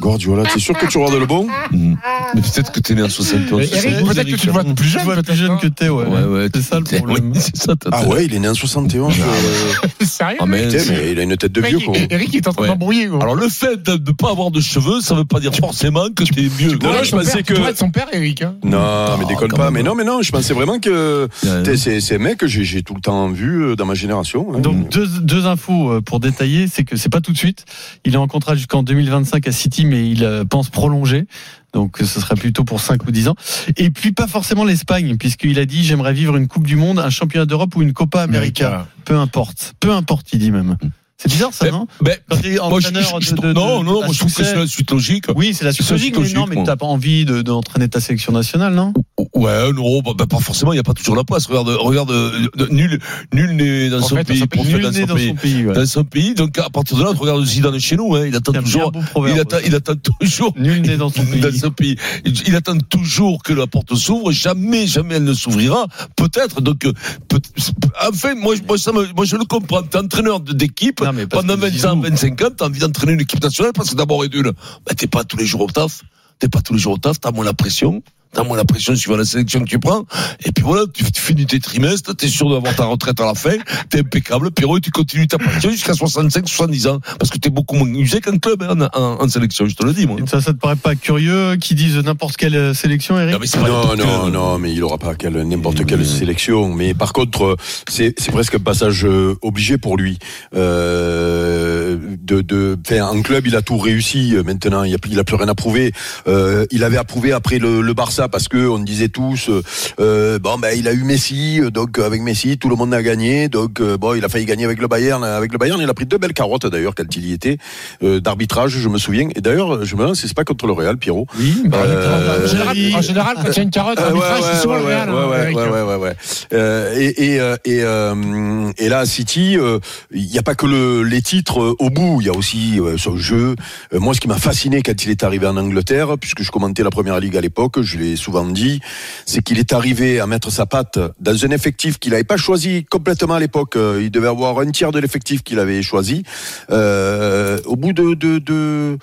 Guardiola, t'es sûr que tu regardes le bon Mhm. Mais peut-être que t'es né en 71. Mais Eric, C'est peut-être que tu le vois plus Je jeune. vois plus peut-être, jeune non que t'es, ouais. Ouais, ouais. C'est ça le problème. Oui, c'est ça. t'as- Ah ouais, il est né en 71. euh, Sérieux Ah, mais putain, c'est- mais il a une tête de vieux, quoi. Eric il est en train Ouais. d'embrouiller. Alors le fait de ne pas avoir de cheveux, ça veut pas dire forcément que t'es mieux. Non, non, je pensais que- tu être son père, Eric. hein. Non, mais déconne quand pas. Mais non, mais non, je pensais vraiment que c'est c'est un mec que j'ai tout le temps vu euh, dans ma génération. hein. Donc deux, deux infos euh, pour détailler, c'est que c'est pas tout de suite. Il est en contrat jusqu'en 2025 à City, mais il euh, pense prolonger. Donc ce serait plutôt pour 5 ou 10 ans. Et puis pas forcément l'Espagne, puisqu'il a dit j'aimerais vivre une Coupe du Monde, un championnat d'Europe ou une Copa América. América. Peu importe. Peu importe, il dit même. C'est bizarre ça, Mais- non mais- Quand t'es moi, je- entraîneur je- je- de, de- non, non, moi je trouve que c'est la suite logique. Oui, c'est la suite logique, mais logique, non, mais t'as pas envie de- d'entraîner ta sélection nationale, non Ouais, non, bah, bah, pas forcément, il n'y a pas toujours la place. Regarde, regarde, euh, nul, nul n'est dans son pays, dans son dans pays. son pays. ouais. Dans son pays, donc à partir de là, tu regardes Zidane chez nous, hein, il attend toujours, il attend, il attend toujours Nul né dans son pays. dans son pays. Il, il attend toujours que la porte s'ouvre. Jamais, jamais elle ne s'ouvrira. Peut-être. Donc, euh, peut, enfin, moi, moi, ça me, moi, je le comprends. T'es entraîneur d'équipe. Non, mais parce Pendant que 20 ans, Zizou- 25 ans, t'as envie d'entraîner une équipe nationale parce que d'abord et d'une, bah, t'es pas tous les jours au taf. T'es pas tous les jours au taf. T'as moins la pression. T'as moins la pression suivant la sélection que tu prends. Et puis voilà, tu, tu finis tes trimestres, t'es sûr d'avoir ta retraite à la fin, t'es impeccable, Pierrot, et tu continues ta passion jusqu'à 65, 70 ans. Parce que t'es beaucoup moins usé qu'un club hein, en, en- en sélection, je te le dis, moi. Ça, ça te paraît pas curieux qu'ils disent n'importe quelle euh, sélection, Eric? Non, mais c'est pas Non, non, non, mais il aura pas quelle- n'importe quelle sélection. Mais par contre, euh, c'est c'est presque un passage euh, obligé pour lui. Euh, de, de, enfin, en club, il a tout réussi. Maintenant, il a, plus- il a plus rien à prouver. Euh, il avait approuvé après le, le Barça parce que on disait tous, euh, euh, bon, ben, il a eu Messi, euh, donc avec Messi, tout le monde a gagné. Donc, euh, bon, il a failli gagner avec le Bayern. Avec le Bayern, il a pris deux belles carottes d'ailleurs quand il y était euh, d'arbitrage, je me souviens. Et d'ailleurs, je me demande si c'est pas contre le Real, Pierrot. Oui, Euh, En général, en général, quand il y a une carotte, euh, c'est souvent le Real. hein, ouais, Eric. ouais, ouais, ouais, ouais. Euh, et et et, euh, et là, à City, euh, il n'y a pas que le, les titres euh, au bout. Il y a aussi euh, son jeu. Euh, moi, ce qui m'a fasciné quand il est arrivé en Angleterre, puisque je commentais la première ligue à l'époque, je l'ai souvent dit, c'est qu'il est arrivé à mettre sa patte dans un effectif qu'il n'avait pas choisi complètement à l'époque. Euh, Il devait avoir un tiers de l'effectif qu'il avait choisi. Euh, au bout de, de, de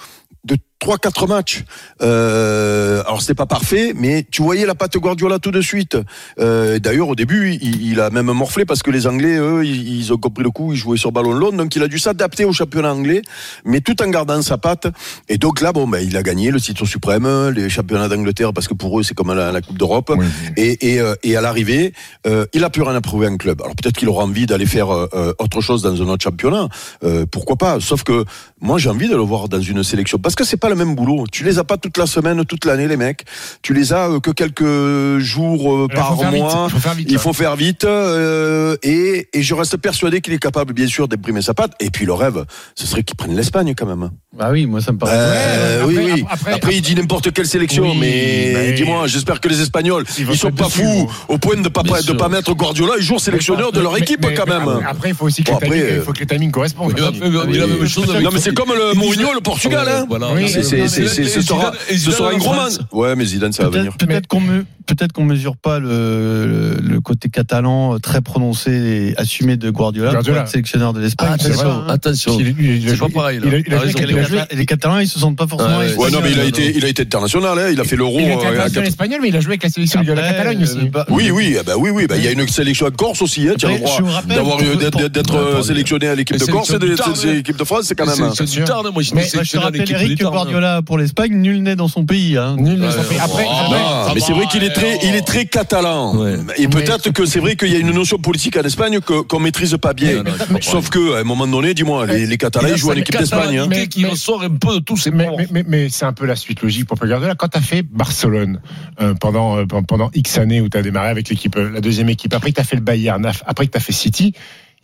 de 3-4 matchs. Euh, alors c'était pas parfait, mais tu voyais la patte Guardiola tout de suite. Euh, D'ailleurs au début, il, il a même morflé parce que les Anglais, eux, ils, ils ont compris le coup, ils jouaient sur ballon long, donc il a dû s'adapter au championnat anglais, mais tout en gardant sa patte. Et donc là, bon, ben, il a gagné le titre suprême, les championnats d'Angleterre, parce que pour eux c'est comme la, la Coupe d'Europe. Et, et, euh, et à l'arrivée, euh, il a plus rien à prouver en club. Alors peut-être qu'il aura envie d'aller faire euh, euh, autre chose dans un autre championnat, euh, pourquoi pas? Sauf que moi j'ai envie de le voir dans une sélection parce que c'est pas le même boulot. Tu les as pas toute la semaine, toute l'année, les mecs. Tu les as euh, que quelques jours euh, par faut faire vite, mois. il faut faire vite, Il faut faire vite. euh, et, et je reste persuadé qu'il est capable, bien sûr, d'imprimer sa patte. Et puis le rêve, ce serait qu'il prenne l'Espagne quand même. Bah oui, moi ça me paraît. Euh, après, oui, oui. après- Après, il dit n'importe quelle sélection, Oui, mais bah, dis-moi, j'espère que les Espagnols, Ils sont pas dessus, fous au point de pas de pas mettre Guardiola et jour sélectionneur de leur Mais- équipe mais- quand mais même. après- il faut aussi que, Bon, le, timing, après, il faut que le timing corresponde. Il a fait- il a la même chose avec- Non mais c'est comme le Mourinho, le Portugal, Ouais, hein. voilà. Oui, C'est- c'est- mais- c'est- c'est- ce sera, ce sera un en gros man. France. Ouais, mais Zidane, ça va venir. Peut-être qu'on me, peut-être qu'on mesure pas le, côté catalan euh, très prononcé et assumé de Guardiola, Guardiola. sélectionneur de l'Espagne. Attention, hein. a C'est pas pareil, là. il a- il a T'as joué- raison. il a Les joué- Catala- les Catalans, ils se sentent pas forcément. Ouais, Ouais, non, mais il a espagnols, été, il a été international, hein. Il a fait l'euro. Il était euh, international espagnol, mais il a joué avec la sélection de la Catalogne aussi. euh, bah- Oui, oui, ah bah oui, oui, bah, il y a une sélection à Corse aussi, hein. Tu as le droit d'avoir d'être sélectionné à l'équipe de Corse et de hein. l'équipe de France, c'est quand même. hein. C'est du tard, moi, Bah, je te rappelle, Eric, que Guardiola pour l'Espagne, nul n'est dans son pays. Hein. Nul Ouais, fait. ouais, Après, Non, ça mais c'est vrai qu'il est très, il est très catalan. Ouais. Et peut-être que c'est vrai qu'il y a une notion politique en Espagne qu'on maîtrise pas bien. Non, non. Sauf que, à un moment donné, dis-moi, les, les Catalans, jouent à l'équipe d'Espagne. hein. Mais- qui un peu de tous ces mais, morts. mais, mais, mais c'est un peu la suite logique pour Guardiola. Quand tu as fait Barcelone euh, pendant, euh, pendant X années où tu as démarré avec l'équipe, euh, la deuxième équipe, après que tu as fait le Bayern, après que tu as fait City,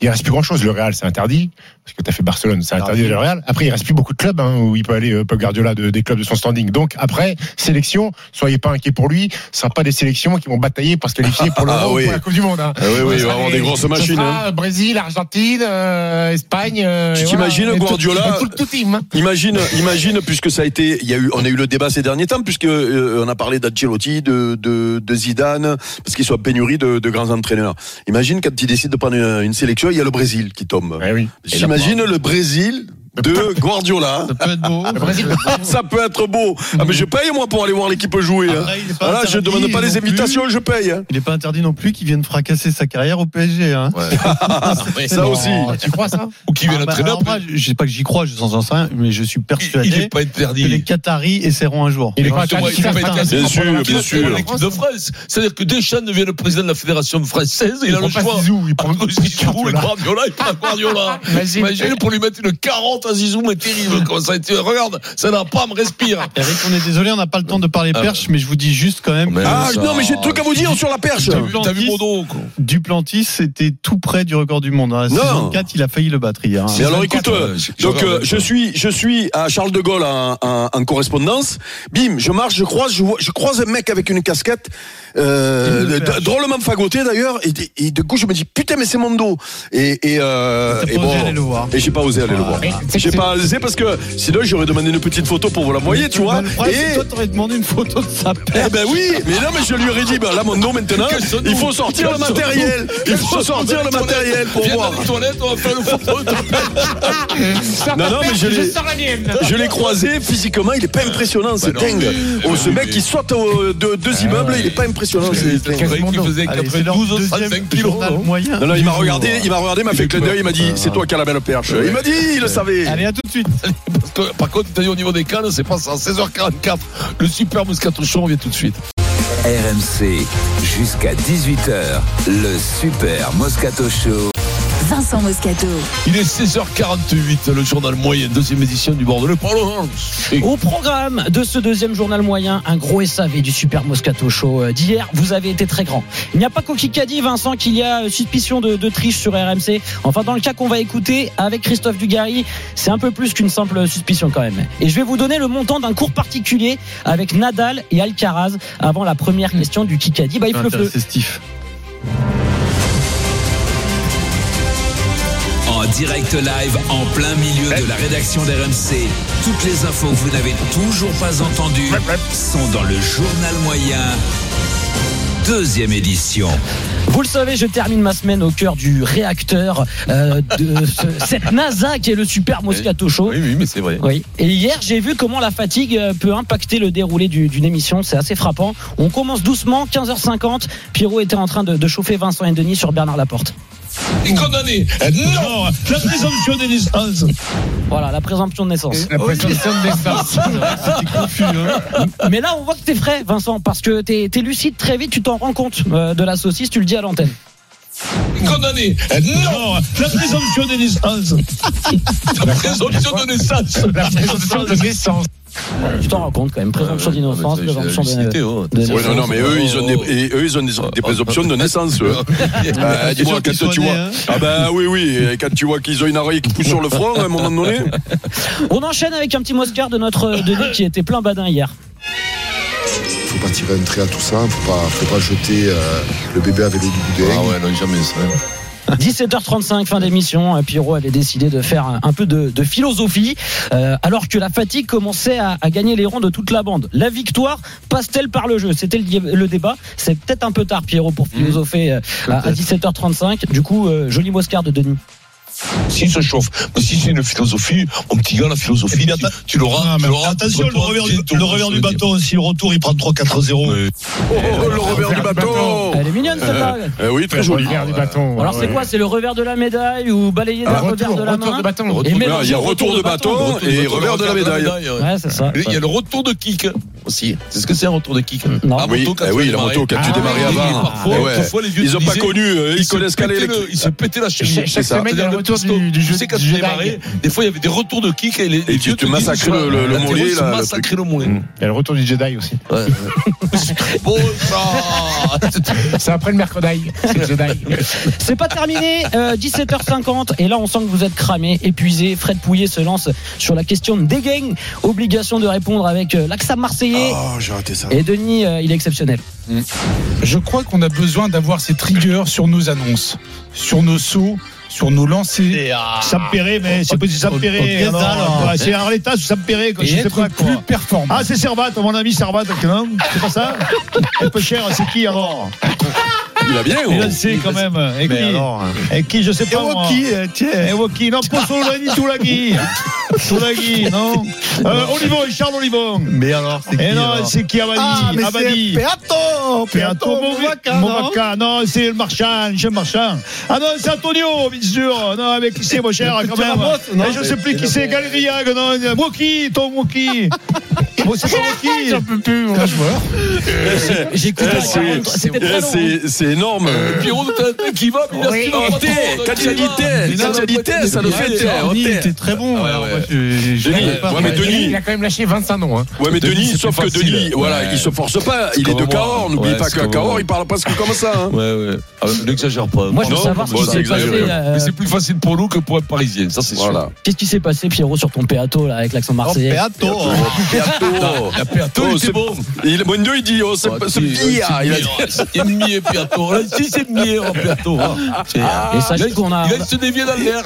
il reste plus grand chose. Le Real, c'est interdit. Parce que tu as fait Barcelone, c'est interdit le Real. Après, il reste plus beaucoup de clubs hein, où il peut aller, euh, Pep Guardiola, de- des clubs de son standing. Donc, après, sélection, soyez pas inquiets pour lui. Ce sera pas des sélections qui vont batailler pour se qualifier pour l'Euro Ah ou pour la Coupe du Monde. hein. Ah oui, oui, il avoir des grosses machines, sera hein. Brésil, Argentine, euh, Espagne. euh, Tu t'imagines Guardiola- et Tout, tout team. hein. Imagine, imagine, puisque ça a été, il y a eu, on a eu le débat ces derniers temps, puisque euh, on a parlé d'Ancelotti, de, de, de Zidane, parce qu'ils sont pénurie de, de grands entraîneurs. Imagine quand ils décident de prendre une, une sélection, il y a le Brésil qui tombe. Oui. J'imagine le Brésil de Guardiola. Ça peut être beau. Ça peut être beau. Ah, mais je paye, moi, pour aller voir l'équipe jouer. hein. Après, il Voilà, je interdit demande pas les plus. invitations, je paye. hein. Il n'est pas interdit non plus qu'il vienne fracasser sa carrière au PSG. Hein. Ça aussi. Tu crois ça? Ou qui vient Ah, bah, alors moi, je sais pas que j'y crois, je sais rien, mais je suis persuadé Il n'est pas que les interdit. Qataris essaieront un jour. Il est pas interdit il ça. interdit. Bien sûr, bien sûr. L'équipe de France. C'est-à-dire que Deschamps devient le président de la fédération française. Il a le choix. Il prend Zizou. Guardiola, il prend Guardiola. Imagine pour lui mettre une 40 à Zizou, mais terrible. Comment ça a été Regarde, ça n'a pas à me respire. Eric, on est désolé, on n'a pas le temps de parler Ah, perche, mais je vous dis juste quand même. Ah, ça- non, mais j'ai un truc à vous dire sur la perche. T'as vu- mon dos, quoi. Duplantis était tout près du record du monde. hein. La Non. saison 4, il a failli le battre hier. hein. Mais alors écoute, euh, donc euh, ça. je suis je suis à Charles de Gaulle en, en- en correspondance. Bim, je marche, je croise, je, vois- je croise un mec avec une casquette euh, drôlement fagoté d'ailleurs, et, et de coup je me dis putain mais c'est mon dos. Et et, euh, T'as et pas bon, osé aller le voir. et j'ai pas osé aller le voir. J'ai c'est- pas osé parce que sinon j'aurais demandé une petite photo pour vous la voyer, tu vois. Et toi, t'aurais demandé une photo de sa eh perche. ben oui, mais non mais je lui aurais dit ben là mon dos maintenant, il nom faut sortir le matériel, nom il faut sortir nom le matériel pour voir. dans les toilettes, on va faire une photo de ta perche. Non non mais je l'ai. Je l'ai croisé physiquement, il est pas impressionnant, c'est Bah dingue. Oh, ce mec qui saute au- de deux immeubles, il est pas impressionnant. c'est dingue. Je croyais qu'il faisait Allez, c'est leur 92 deuxième 35 kilos. journal non moyen. Non, non, il m'a regardé, il m'a regardé, il m'a fait clin d'œil, il m'a dit, c'est toi qui as la belle perche. Il m'a dit, il le savait. Allez, à tout de suite. Parce que, par contre, dit au niveau des cannes, c'est pas ça. 16h44. Le super Moscato Show, on vient tout de suite. RMC, jusqu'à 18h, le Super Moscato Show. Vincent Moscato. Il est 16h48, le journal moyen, deuxième édition du Bordelais. Au programme de ce deuxième journal moyen, un gros SAV du Super Moscato Show euh, d'hier. Vous avez été très grand. Il n'y a pas qu'au Kikadi, Vincent, qu'il y a euh, suspicion de, de triche sur RMC. Enfin, dans le cas qu'on va écouter avec Christophe Dugarry, c'est un peu plus qu'une simple suspicion quand même. Et je vais vous donner le montant d'un cours particulier avec Nadal et Alcaraz avant la première question du Kikadi. Bah, il fleu fleu. Direct live, en plein milieu de la rédaction d'RMC, toutes les infos que vous n'avez toujours pas entendues sont dans le journal moyen, deuxième édition. Vous le savez, je termine ma semaine au cœur du réacteur euh, de ce- cette NASA qui est le Super Moscato Show. Oui, oui, mais c'est vrai. Oui. Et hier, j'ai vu comment la fatigue euh, peut impacter le déroulé du- d'une émission. C'est assez frappant. On commence doucement, 15h50. Pierrot était en train de, de chauffer Vincent et Denis sur Bernard Laporte. Et condamné. Eh, Non. La présomption des naissances. Voilà, la présomption de naissance. La présomption de naissance. C'était confus. Hein. Mais là, on voit que t'es frais, Vincent, parce que t'es es lucide très vite. Tu t'en rends compte euh, de la saucisse. Tu le dis à l'antenne. Condamné. Eh, Non. La présomption des naissances. La présomption de naissance. La présomption de naissance. Tu t'en rends compte quand même. Présomption d'innocence, présomption de. oh. de- Ouais, non, non, mais eux, ils ont des, et eux, ils ont des, des présomptions de naissance. eux. Euh, Dis-moi, sûr quand tu vois. hein. Ah ben oui, oui, quand tu vois qu'ils ont une oreille qui pousse sur le front, à un moment donné. On enchaîne avec un petit Moscar de notre Denis qui était plein badin hier. Faut pas tirer un trait à tout ça, faut pas, faut pas jeter euh, le bébé avec l'eau du boudin. Ah ouais, non, jamais ça. 17h35, fin d'émission. Pierrot avait décidé de faire un, peu de, de philosophie, euh, alors que la fatigue commençait à, à gagner les rangs de toute la bande. La victoire passe-t-elle par le jeu? C'était le, le débat. C'est peut-être un peu tard, Pierrot, pour philosopher euh, à, à 17h35. Du coup, euh, joli Moscar de Denis. S'il se chauffe, mais si c'est une philosophie, mon petit gars, la philosophie, tu, l'auras. Ah, attention, le revers, du, le revers du le bâton, si le retour il prend 3-4-0. Mais- Oh, le revers du bâton. Elle est mignonne, cette blague. Eh oui, très joli. Revers du bâton. Alors, c'est quoi C'est le revers de la médaille ou balayer d'un Ah, revers retour, de la main Il y a retour de bâton et revers de la médaille. ouais. Ouais, c'est ça. Il y a le retour de kick aussi. C'est ce que c'est un retour de kick. Non. Ah, Oui, eh tu oui, la moto, quand tu Ah, démarrais avant. Parfois, Eh Ils ont pas connu, euh, il ils se connaissent qu'à pétait le- l'électrique. Il se pétait la cheville. Chaque- chaque C'est ça. semaine, retour du- du jeu- Tu sais, quand tu démarrais, des fois, il y avait des retours de kick et les, les tu te disent, massacrais le- le- le la mollet, théorie, c'est là, le massacrer le mollet. Il y a le retour du Jedi aussi. Ouais. C'est après le mercredi. C'est le Jedi. C'est pas terminé, euh, 17h50 et là on sent que vous êtes cramé, épuisé. Fred Pouillet se lance sur la question de Degain, obligation de répondre avec euh, l'accent marseillais. Oh, j'ai raté ça. Et Denis, euh, il est exceptionnel. Je crois qu'on a besoin d'avoir ces triggers sur nos annonces, sur nos sauts, sur nos lancers. Sampéré, mais c'est pas si Sampéré. Quoi, C'est Arleta ou Sampéré, Et je sais pas quoi. plus performant. Ah, c'est Servat, mon ami Servat, non C'est pas ça Un peu cher, c'est qui alors Il a bien, Il oh. a c'est quand même. Et Mais qui alors, hein. Et qui, je sais pas. moi. Ewoki, euh, tiens. Ewoki, non, Pozzolani Toulagui. Soulagui, non euh, Olivon, Charles Olivon. Mais alors, c'est qui Eh non, alors c'est qui Abadi Ah, mais Abadi. c'est Peato Peato Movaca, non Movaca, non, c'est le marchand, Michel Marchand. Ah non, c'est Antonio, bien sûr. Non, avec qui c'est, mon cher, quand même. Non Eh, je sais plus qui c'est, Galeriag, non, Moki, ton Moki. Bon, c'est pas Moki. J'en peux plus, mon joueur. J'ai Eh, la c'est- 40, c'était très long. hein. c'est- C'est énorme. Pierrot, qui va, mais il a Oui. ce qu'il va Té, pas trop, quand il a dit donc té, il va. quand il a dit té, ça le fait. Denis était très bon. Ouais, alors ouais. moi, mais Denis- Il a quand même lâché 25 noms. Hein. Ouais, mais Denis, sauf que. Denis, voilà, il se force pas. Il est de moi. Cahors. N'oubliez pas c'est qu'à Cahors, moi. il parle presque comme ça. hein. Ouais, ouais. Ah, N'exagère pas. Moi, je veux savoir ce qui c'est s'est passé. euh, Mais c'est plus facile pour nous que pour un Parisien, ça c'est sûr. Qu'est-ce qui s'est passé, Pierrot, sur ton péato là, avec l'accent Oh, marseillais Peato Piatto. La Piatto, Oh, il c'est bon. Il, Moindo, il dit, oh, c'est Oh, pire. Il a mieux, C'est mieux, Piatto. Là, si, c'est mieux, oh, Piatto. C'est- Et sachez qu'on a, Il a se dévier dans l'air.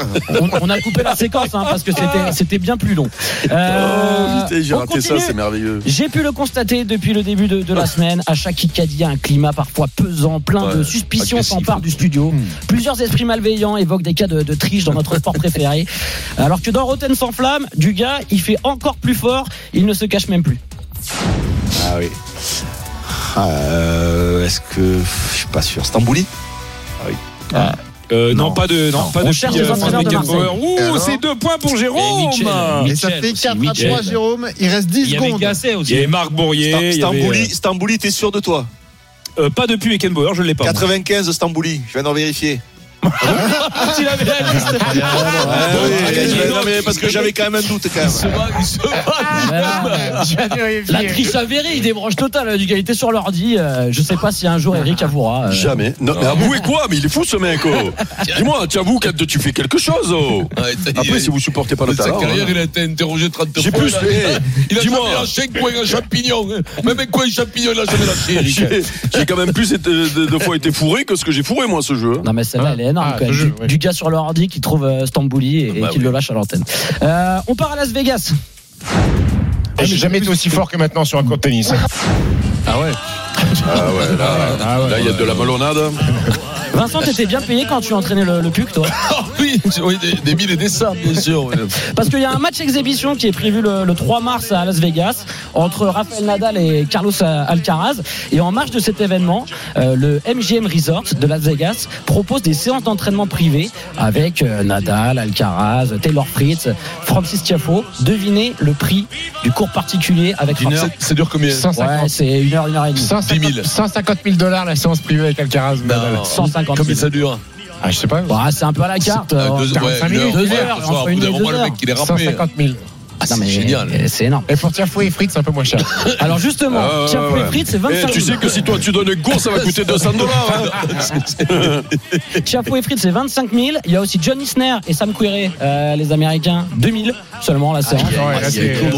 on, a coupé la séquence hein, parce que c'était, c'était bien plus long. Oh, Euh, putain, j'ai raté ça, c'est merveilleux. J'ai pu le constater depuis le début de, de la semaine. À chaque Kikadi, un climat parfois pesant, plein de suspicions s'emparent du studio. Plusieurs esprits malveillants évoquent des cas de, de triche dans notre sport préféré. Alors que dans Rotten sans flamme, du gars, il fait encore plus fort. Il ne se cache même plus. Ah oui. Euh, Est-ce que. Je suis pas sûr. Stambouli Euh, non, pas de, non, pas On de cherche petit, des euh, entraîneurs de. Marseille. Ouh, Et c'est deux points pour Et Jérôme. Mitchell, Et ça fait aussi, 4 à Mitchell. 3, Jérôme. Il reste 10 Il y avait secondes. Gasset Il y aussi. avait Marc Bourrier. y avait, Stambouli, Stambouli, t'es sûr de toi? Euh, euh, pas depuis Beckenbauer, je l'ai pas. moi. 95 Stambouli, je viens d'en vérifier. Il avait la liste. Ah oui, non, mais parce que j'avais quand même un doute quand même. La triche avérée, il débranche total du gars. Il était sur l'ordi. euh, je sais pas si un jour Eric avouera. euh, Jamais. Non, mais avouez quoi Mais il est fou ce mec. Oh. Dis-moi, tu avoues quand tu fais quelque chose. Oh. Après, si vous supportez pas le Sa talent. carrière, hein. il a été interrogé 30 fois. J'ai plus il a- fait. Il a Dis-moi. jamais lâché un coin un champignon. hein. Même un coin champignon, il a jamais lâché, Eric. J'ai j'ai quand même plus été- de, de fois été fourré que ce que j'ai fourré moi ce jeu. hein. Non mais celle-là elle est énorme Ah, quand même. ce jeu, du, gars sur l'ordi qui trouve euh, Stambouli et, et Bah qui oui. le lâche à l'antenne. Euh, on part à Las Vegas. Et J'ai jamais été aussi fort que maintenant sur un court de tennis. Ah ouais. Ah ouais, là, là, il y a de la melonnade. Vincent, t'étais bien payé quand tu entraînais le, PUC, toi ah Oui, oui des, mille et des cents, bien sûr. Parce qu'il y a un match exhibition qui est prévu le, 3 mars à Las Vegas entre Rafael Nadal et Carlos Alcaraz. Et en marge de cet événement, euh, le MGM Resort de Las Vegas propose des séances d'entraînement privées avec euh, Nadal, Alcaraz, Taylor Fritz, Francis Tiafo. Devinez le prix du cours particulier avec Francis. C'est dur combien 150. Ouais, c'est une heure, une heure et demie. 150 000 dollars la séance privée avec Alcaraz. 50 Combien ça dure ah, je sais pas. Bah, c'est un peu à la carte. 2 euh, ouais, heures. 2 heures. Au bout d'un moment, le mec, il est ramené. 150 000. Ah, c'est génial. C'est énorme. Et pour Tiafo et Fritz, c'est un peu moins cher. Alors justement, Ah, ouais, Tiafo ouais. et Fritz, c'est Eh, 25 tu 000. sais que si toi tu donnes un cours, ça va coûter 200 dollars. hein. Tiafo et Fritz, c'est 25 000. Il y a aussi John Isner et Sam Querrey, euh, les Américains, 2000 seulement la séance. Ouais,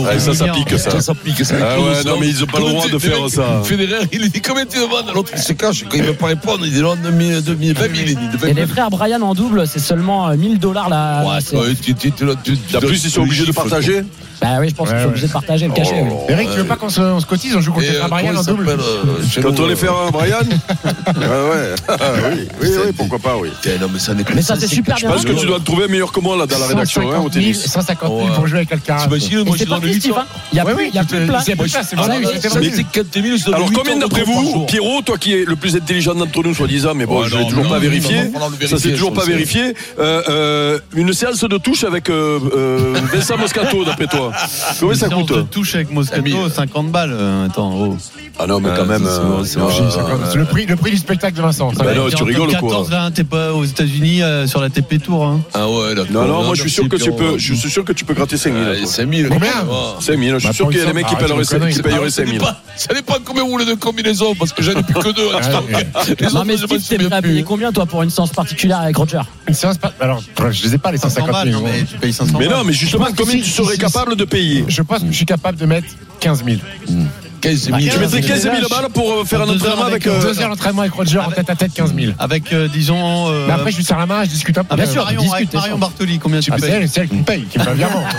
Ah, ça, ça pique ça. Ça, ça pique, ça. Ah ouais, non, mais ils ont pas le droit de faire ça. Federer, il dit combien tu demandes L'autre, il se cache. Quand il veut pas répondre, il dit non, 2000, 2000, 20 000. Il dit 20 Et 000. les frères Brian en double, c'est seulement euh, 1000 dollars la, la Ouais, tu- tu- tu- tu- tu- En plus, ils sont obligés de partager. Bah oui, je pense sont ouais. obligés de partager le cachet. oui. Eric, tu veux pas qu'on se, on se cotise On joue contre euh, Brian en double euh, Quand on les euh, fait un Brian Ouais, ouais. Ah, oui, oui, oui, pourquoi pas, oui. eh, Non, mais ça n'est Mais ça, c'est super Je bien. pense que tu dois te trouver meilleur que moi là dans la rédaction hein, au 150 000, tennis. 150 000 Ouais. pour jouer avec Alcaraz. T'imagines, moi, c'est je suis dans le plus, 8 Steve. hein. Il y a plus, de place. c'est plus de place, c'est pour Ah ça oui, que oui, c'était c'est vrai. Mais c'est 4 000, c'est Alors combien d'après vous. Pierrot, toi qui es le plus intelligent d'entre nous, soi-disant, mais bon, je l'ai toujours pas vérifié. Ça c'est toujours je pas vérifié. Euh, euh, une séance de touche avec euh, euh, Vincent Moscato, d'après toi. Combien ça coûte de touche avec Moscato, 50 balles. euh, Attends, oh. Ah non, mais quand même. c'est euh, euh, le prix, le prix du spectacle de Vincent. ça. Bah non, tu rigoles ou quoi 14 là, t'es pas aux États-Unis euh, sur la TP Tour. Hein. Ah ouais, d'accord. Non, non, moi je suis sûr que tu peux, je suis sûr que tu peux gratter 5000. Allez, 5000. Combien 5000, je suis Bah, sûr qu'il y a des mecs qui paieraient arrête, qui c'est paieraient Alors, ça 5000. dépend- Ça dépend combien vous voulez de combinaisons, parce que j'en ai plus que deux. hein, Non autres, mais Steve, t'es prêt à payer combien toi pour une séance particulière avec Roger? Une séance pas- Alors, je les ai pas les 500 150 balles, 000. non, mais tu payes 500 Mais balles. non, mais justement, combien tu serais si- capable de payer Je pense que je suis capable de mettre 15 000. 15 000. Tu mettrais 15 000 balles pour euh, faire un entraînement avec. avec, euh, Deux heures d'entraînement avec Roger en tête à tête 15 000. Avec, euh, disons. euh, Mais après, je lui serre la main, je discute un peu. avec bien sûr, avec Marion. Bartoli, combien tu Ah, payes c'est elle qui me paye, qui me un virement.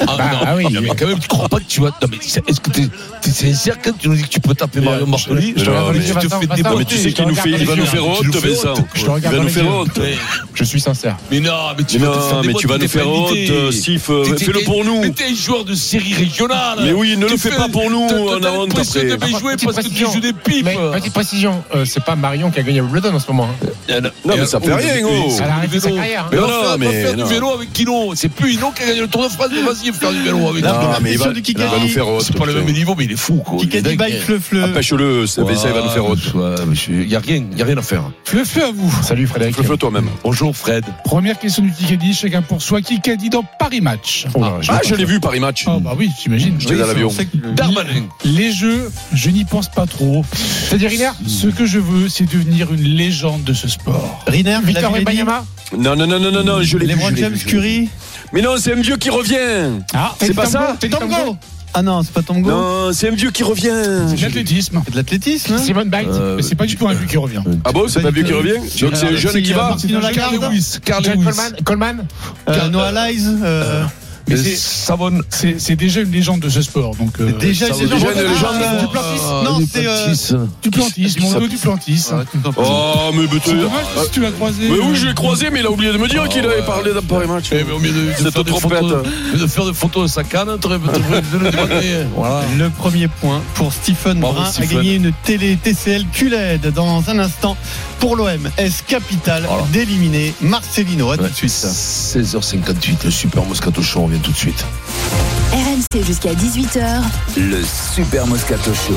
Ah, Bah, ah oui. mais quand même, tu crois pas que tu vas. Non, mais est-ce que t'es es sincère quand tu nous dis que tu peux taper Marion Bartoli je te fais déborder. Mais tu sais qu'il nous fait, il va nous faire honte, Tu nous fais Vincent. Il va nous faire honte. Je suis sincère. Mais non, mais tu vas te faire Non, mais tu vas déborder, nous faire honte, euh, euh, T'es- Fais-le pour nous. Mais t'es un joueur de série régionale. Mais oui, ne le fais pas pour nous, t'as- on a T'as honte l'impression après. de bien jouer Petite parce que tu précision. joues des pipes. Mais petite précision, euh, c'est pas Marion qui a gagné Wimbledon en ce moment. hein. Non, mais ça fait rien, gros. Elle a arrêté sa carrière. Mais Non, mais faire du non. vélo avec Hino. C'est plus Hino qui a gagné le Tour de France. mais Vas-y, faire du vélo avec La Non, mais il va, Kikadi. nous faire honte. C'est pas le même niveau, mais il est fou, quoi. Qui a dit bye fleu fleu Empêche-le, ça va nous faire honte. Il n'y a rien, il y a rien à faire. Fleu fleu à vous. Salut Frédéric. Fais-le toi-même. Bonjour Fred. Première question du Kikadi, chacun pour soi. Kikadi dans Paris Match? Oh Ah, je l'ai vu Paris Match. Ah bah oui, j'imagine. J'étais dans l'avion. Darmanin. Les jeux, je n'y pense pas trop. C'est-à-dire Hiller Ce que je veux, c'est devenir une légende de ce sport. Riner, Victor Wembanyama Non, non, non, non, non, non, je l'ai vu. James. Curry. Mais non, c'est un vieux qui revient. Ah, C'est pas ça Teddy Tambo Ah non, c'est pas Tongo. Non, c'est un vieux qui revient. c'est de l'athlétisme. C'est de l'athlétisme. hein Simone Biles. Euh, Mais c'est pas du tout un but qui revient. Ah bon, c'est pas un vieux qui revient Donc c'est un jeune qui euh, va Carl. Lewis. Carl. Coleman. Coleman. Euh, Noah Lyles. Mais c'est- Savon. C'est c'est déjà une légende de ce sport. Donc, euh, Déjà, c'est déjà Ah, une légende, euh, Duplantis. Non, c'est. euh, du plantis, mon dos du plantis. Oh, mais C'est dommage parce que tu l'as croisé. Mais oui, je l'ai croisé, mais il a oublié de me dire qu'il avait parlé d'un Paris Match. Eh, mais au de, Cette trompette. photos, de faire des photos de sa canne, le premier point pour Stephen Brun a gagné une télé TCL QLED dans un instant pour l'OM. S Capital d'éliminer Marcelino. À tout de suite. 16h58, le Super Moscato Show, tout de suite. RMC jusqu'à 18h. Le Super Moscato Show.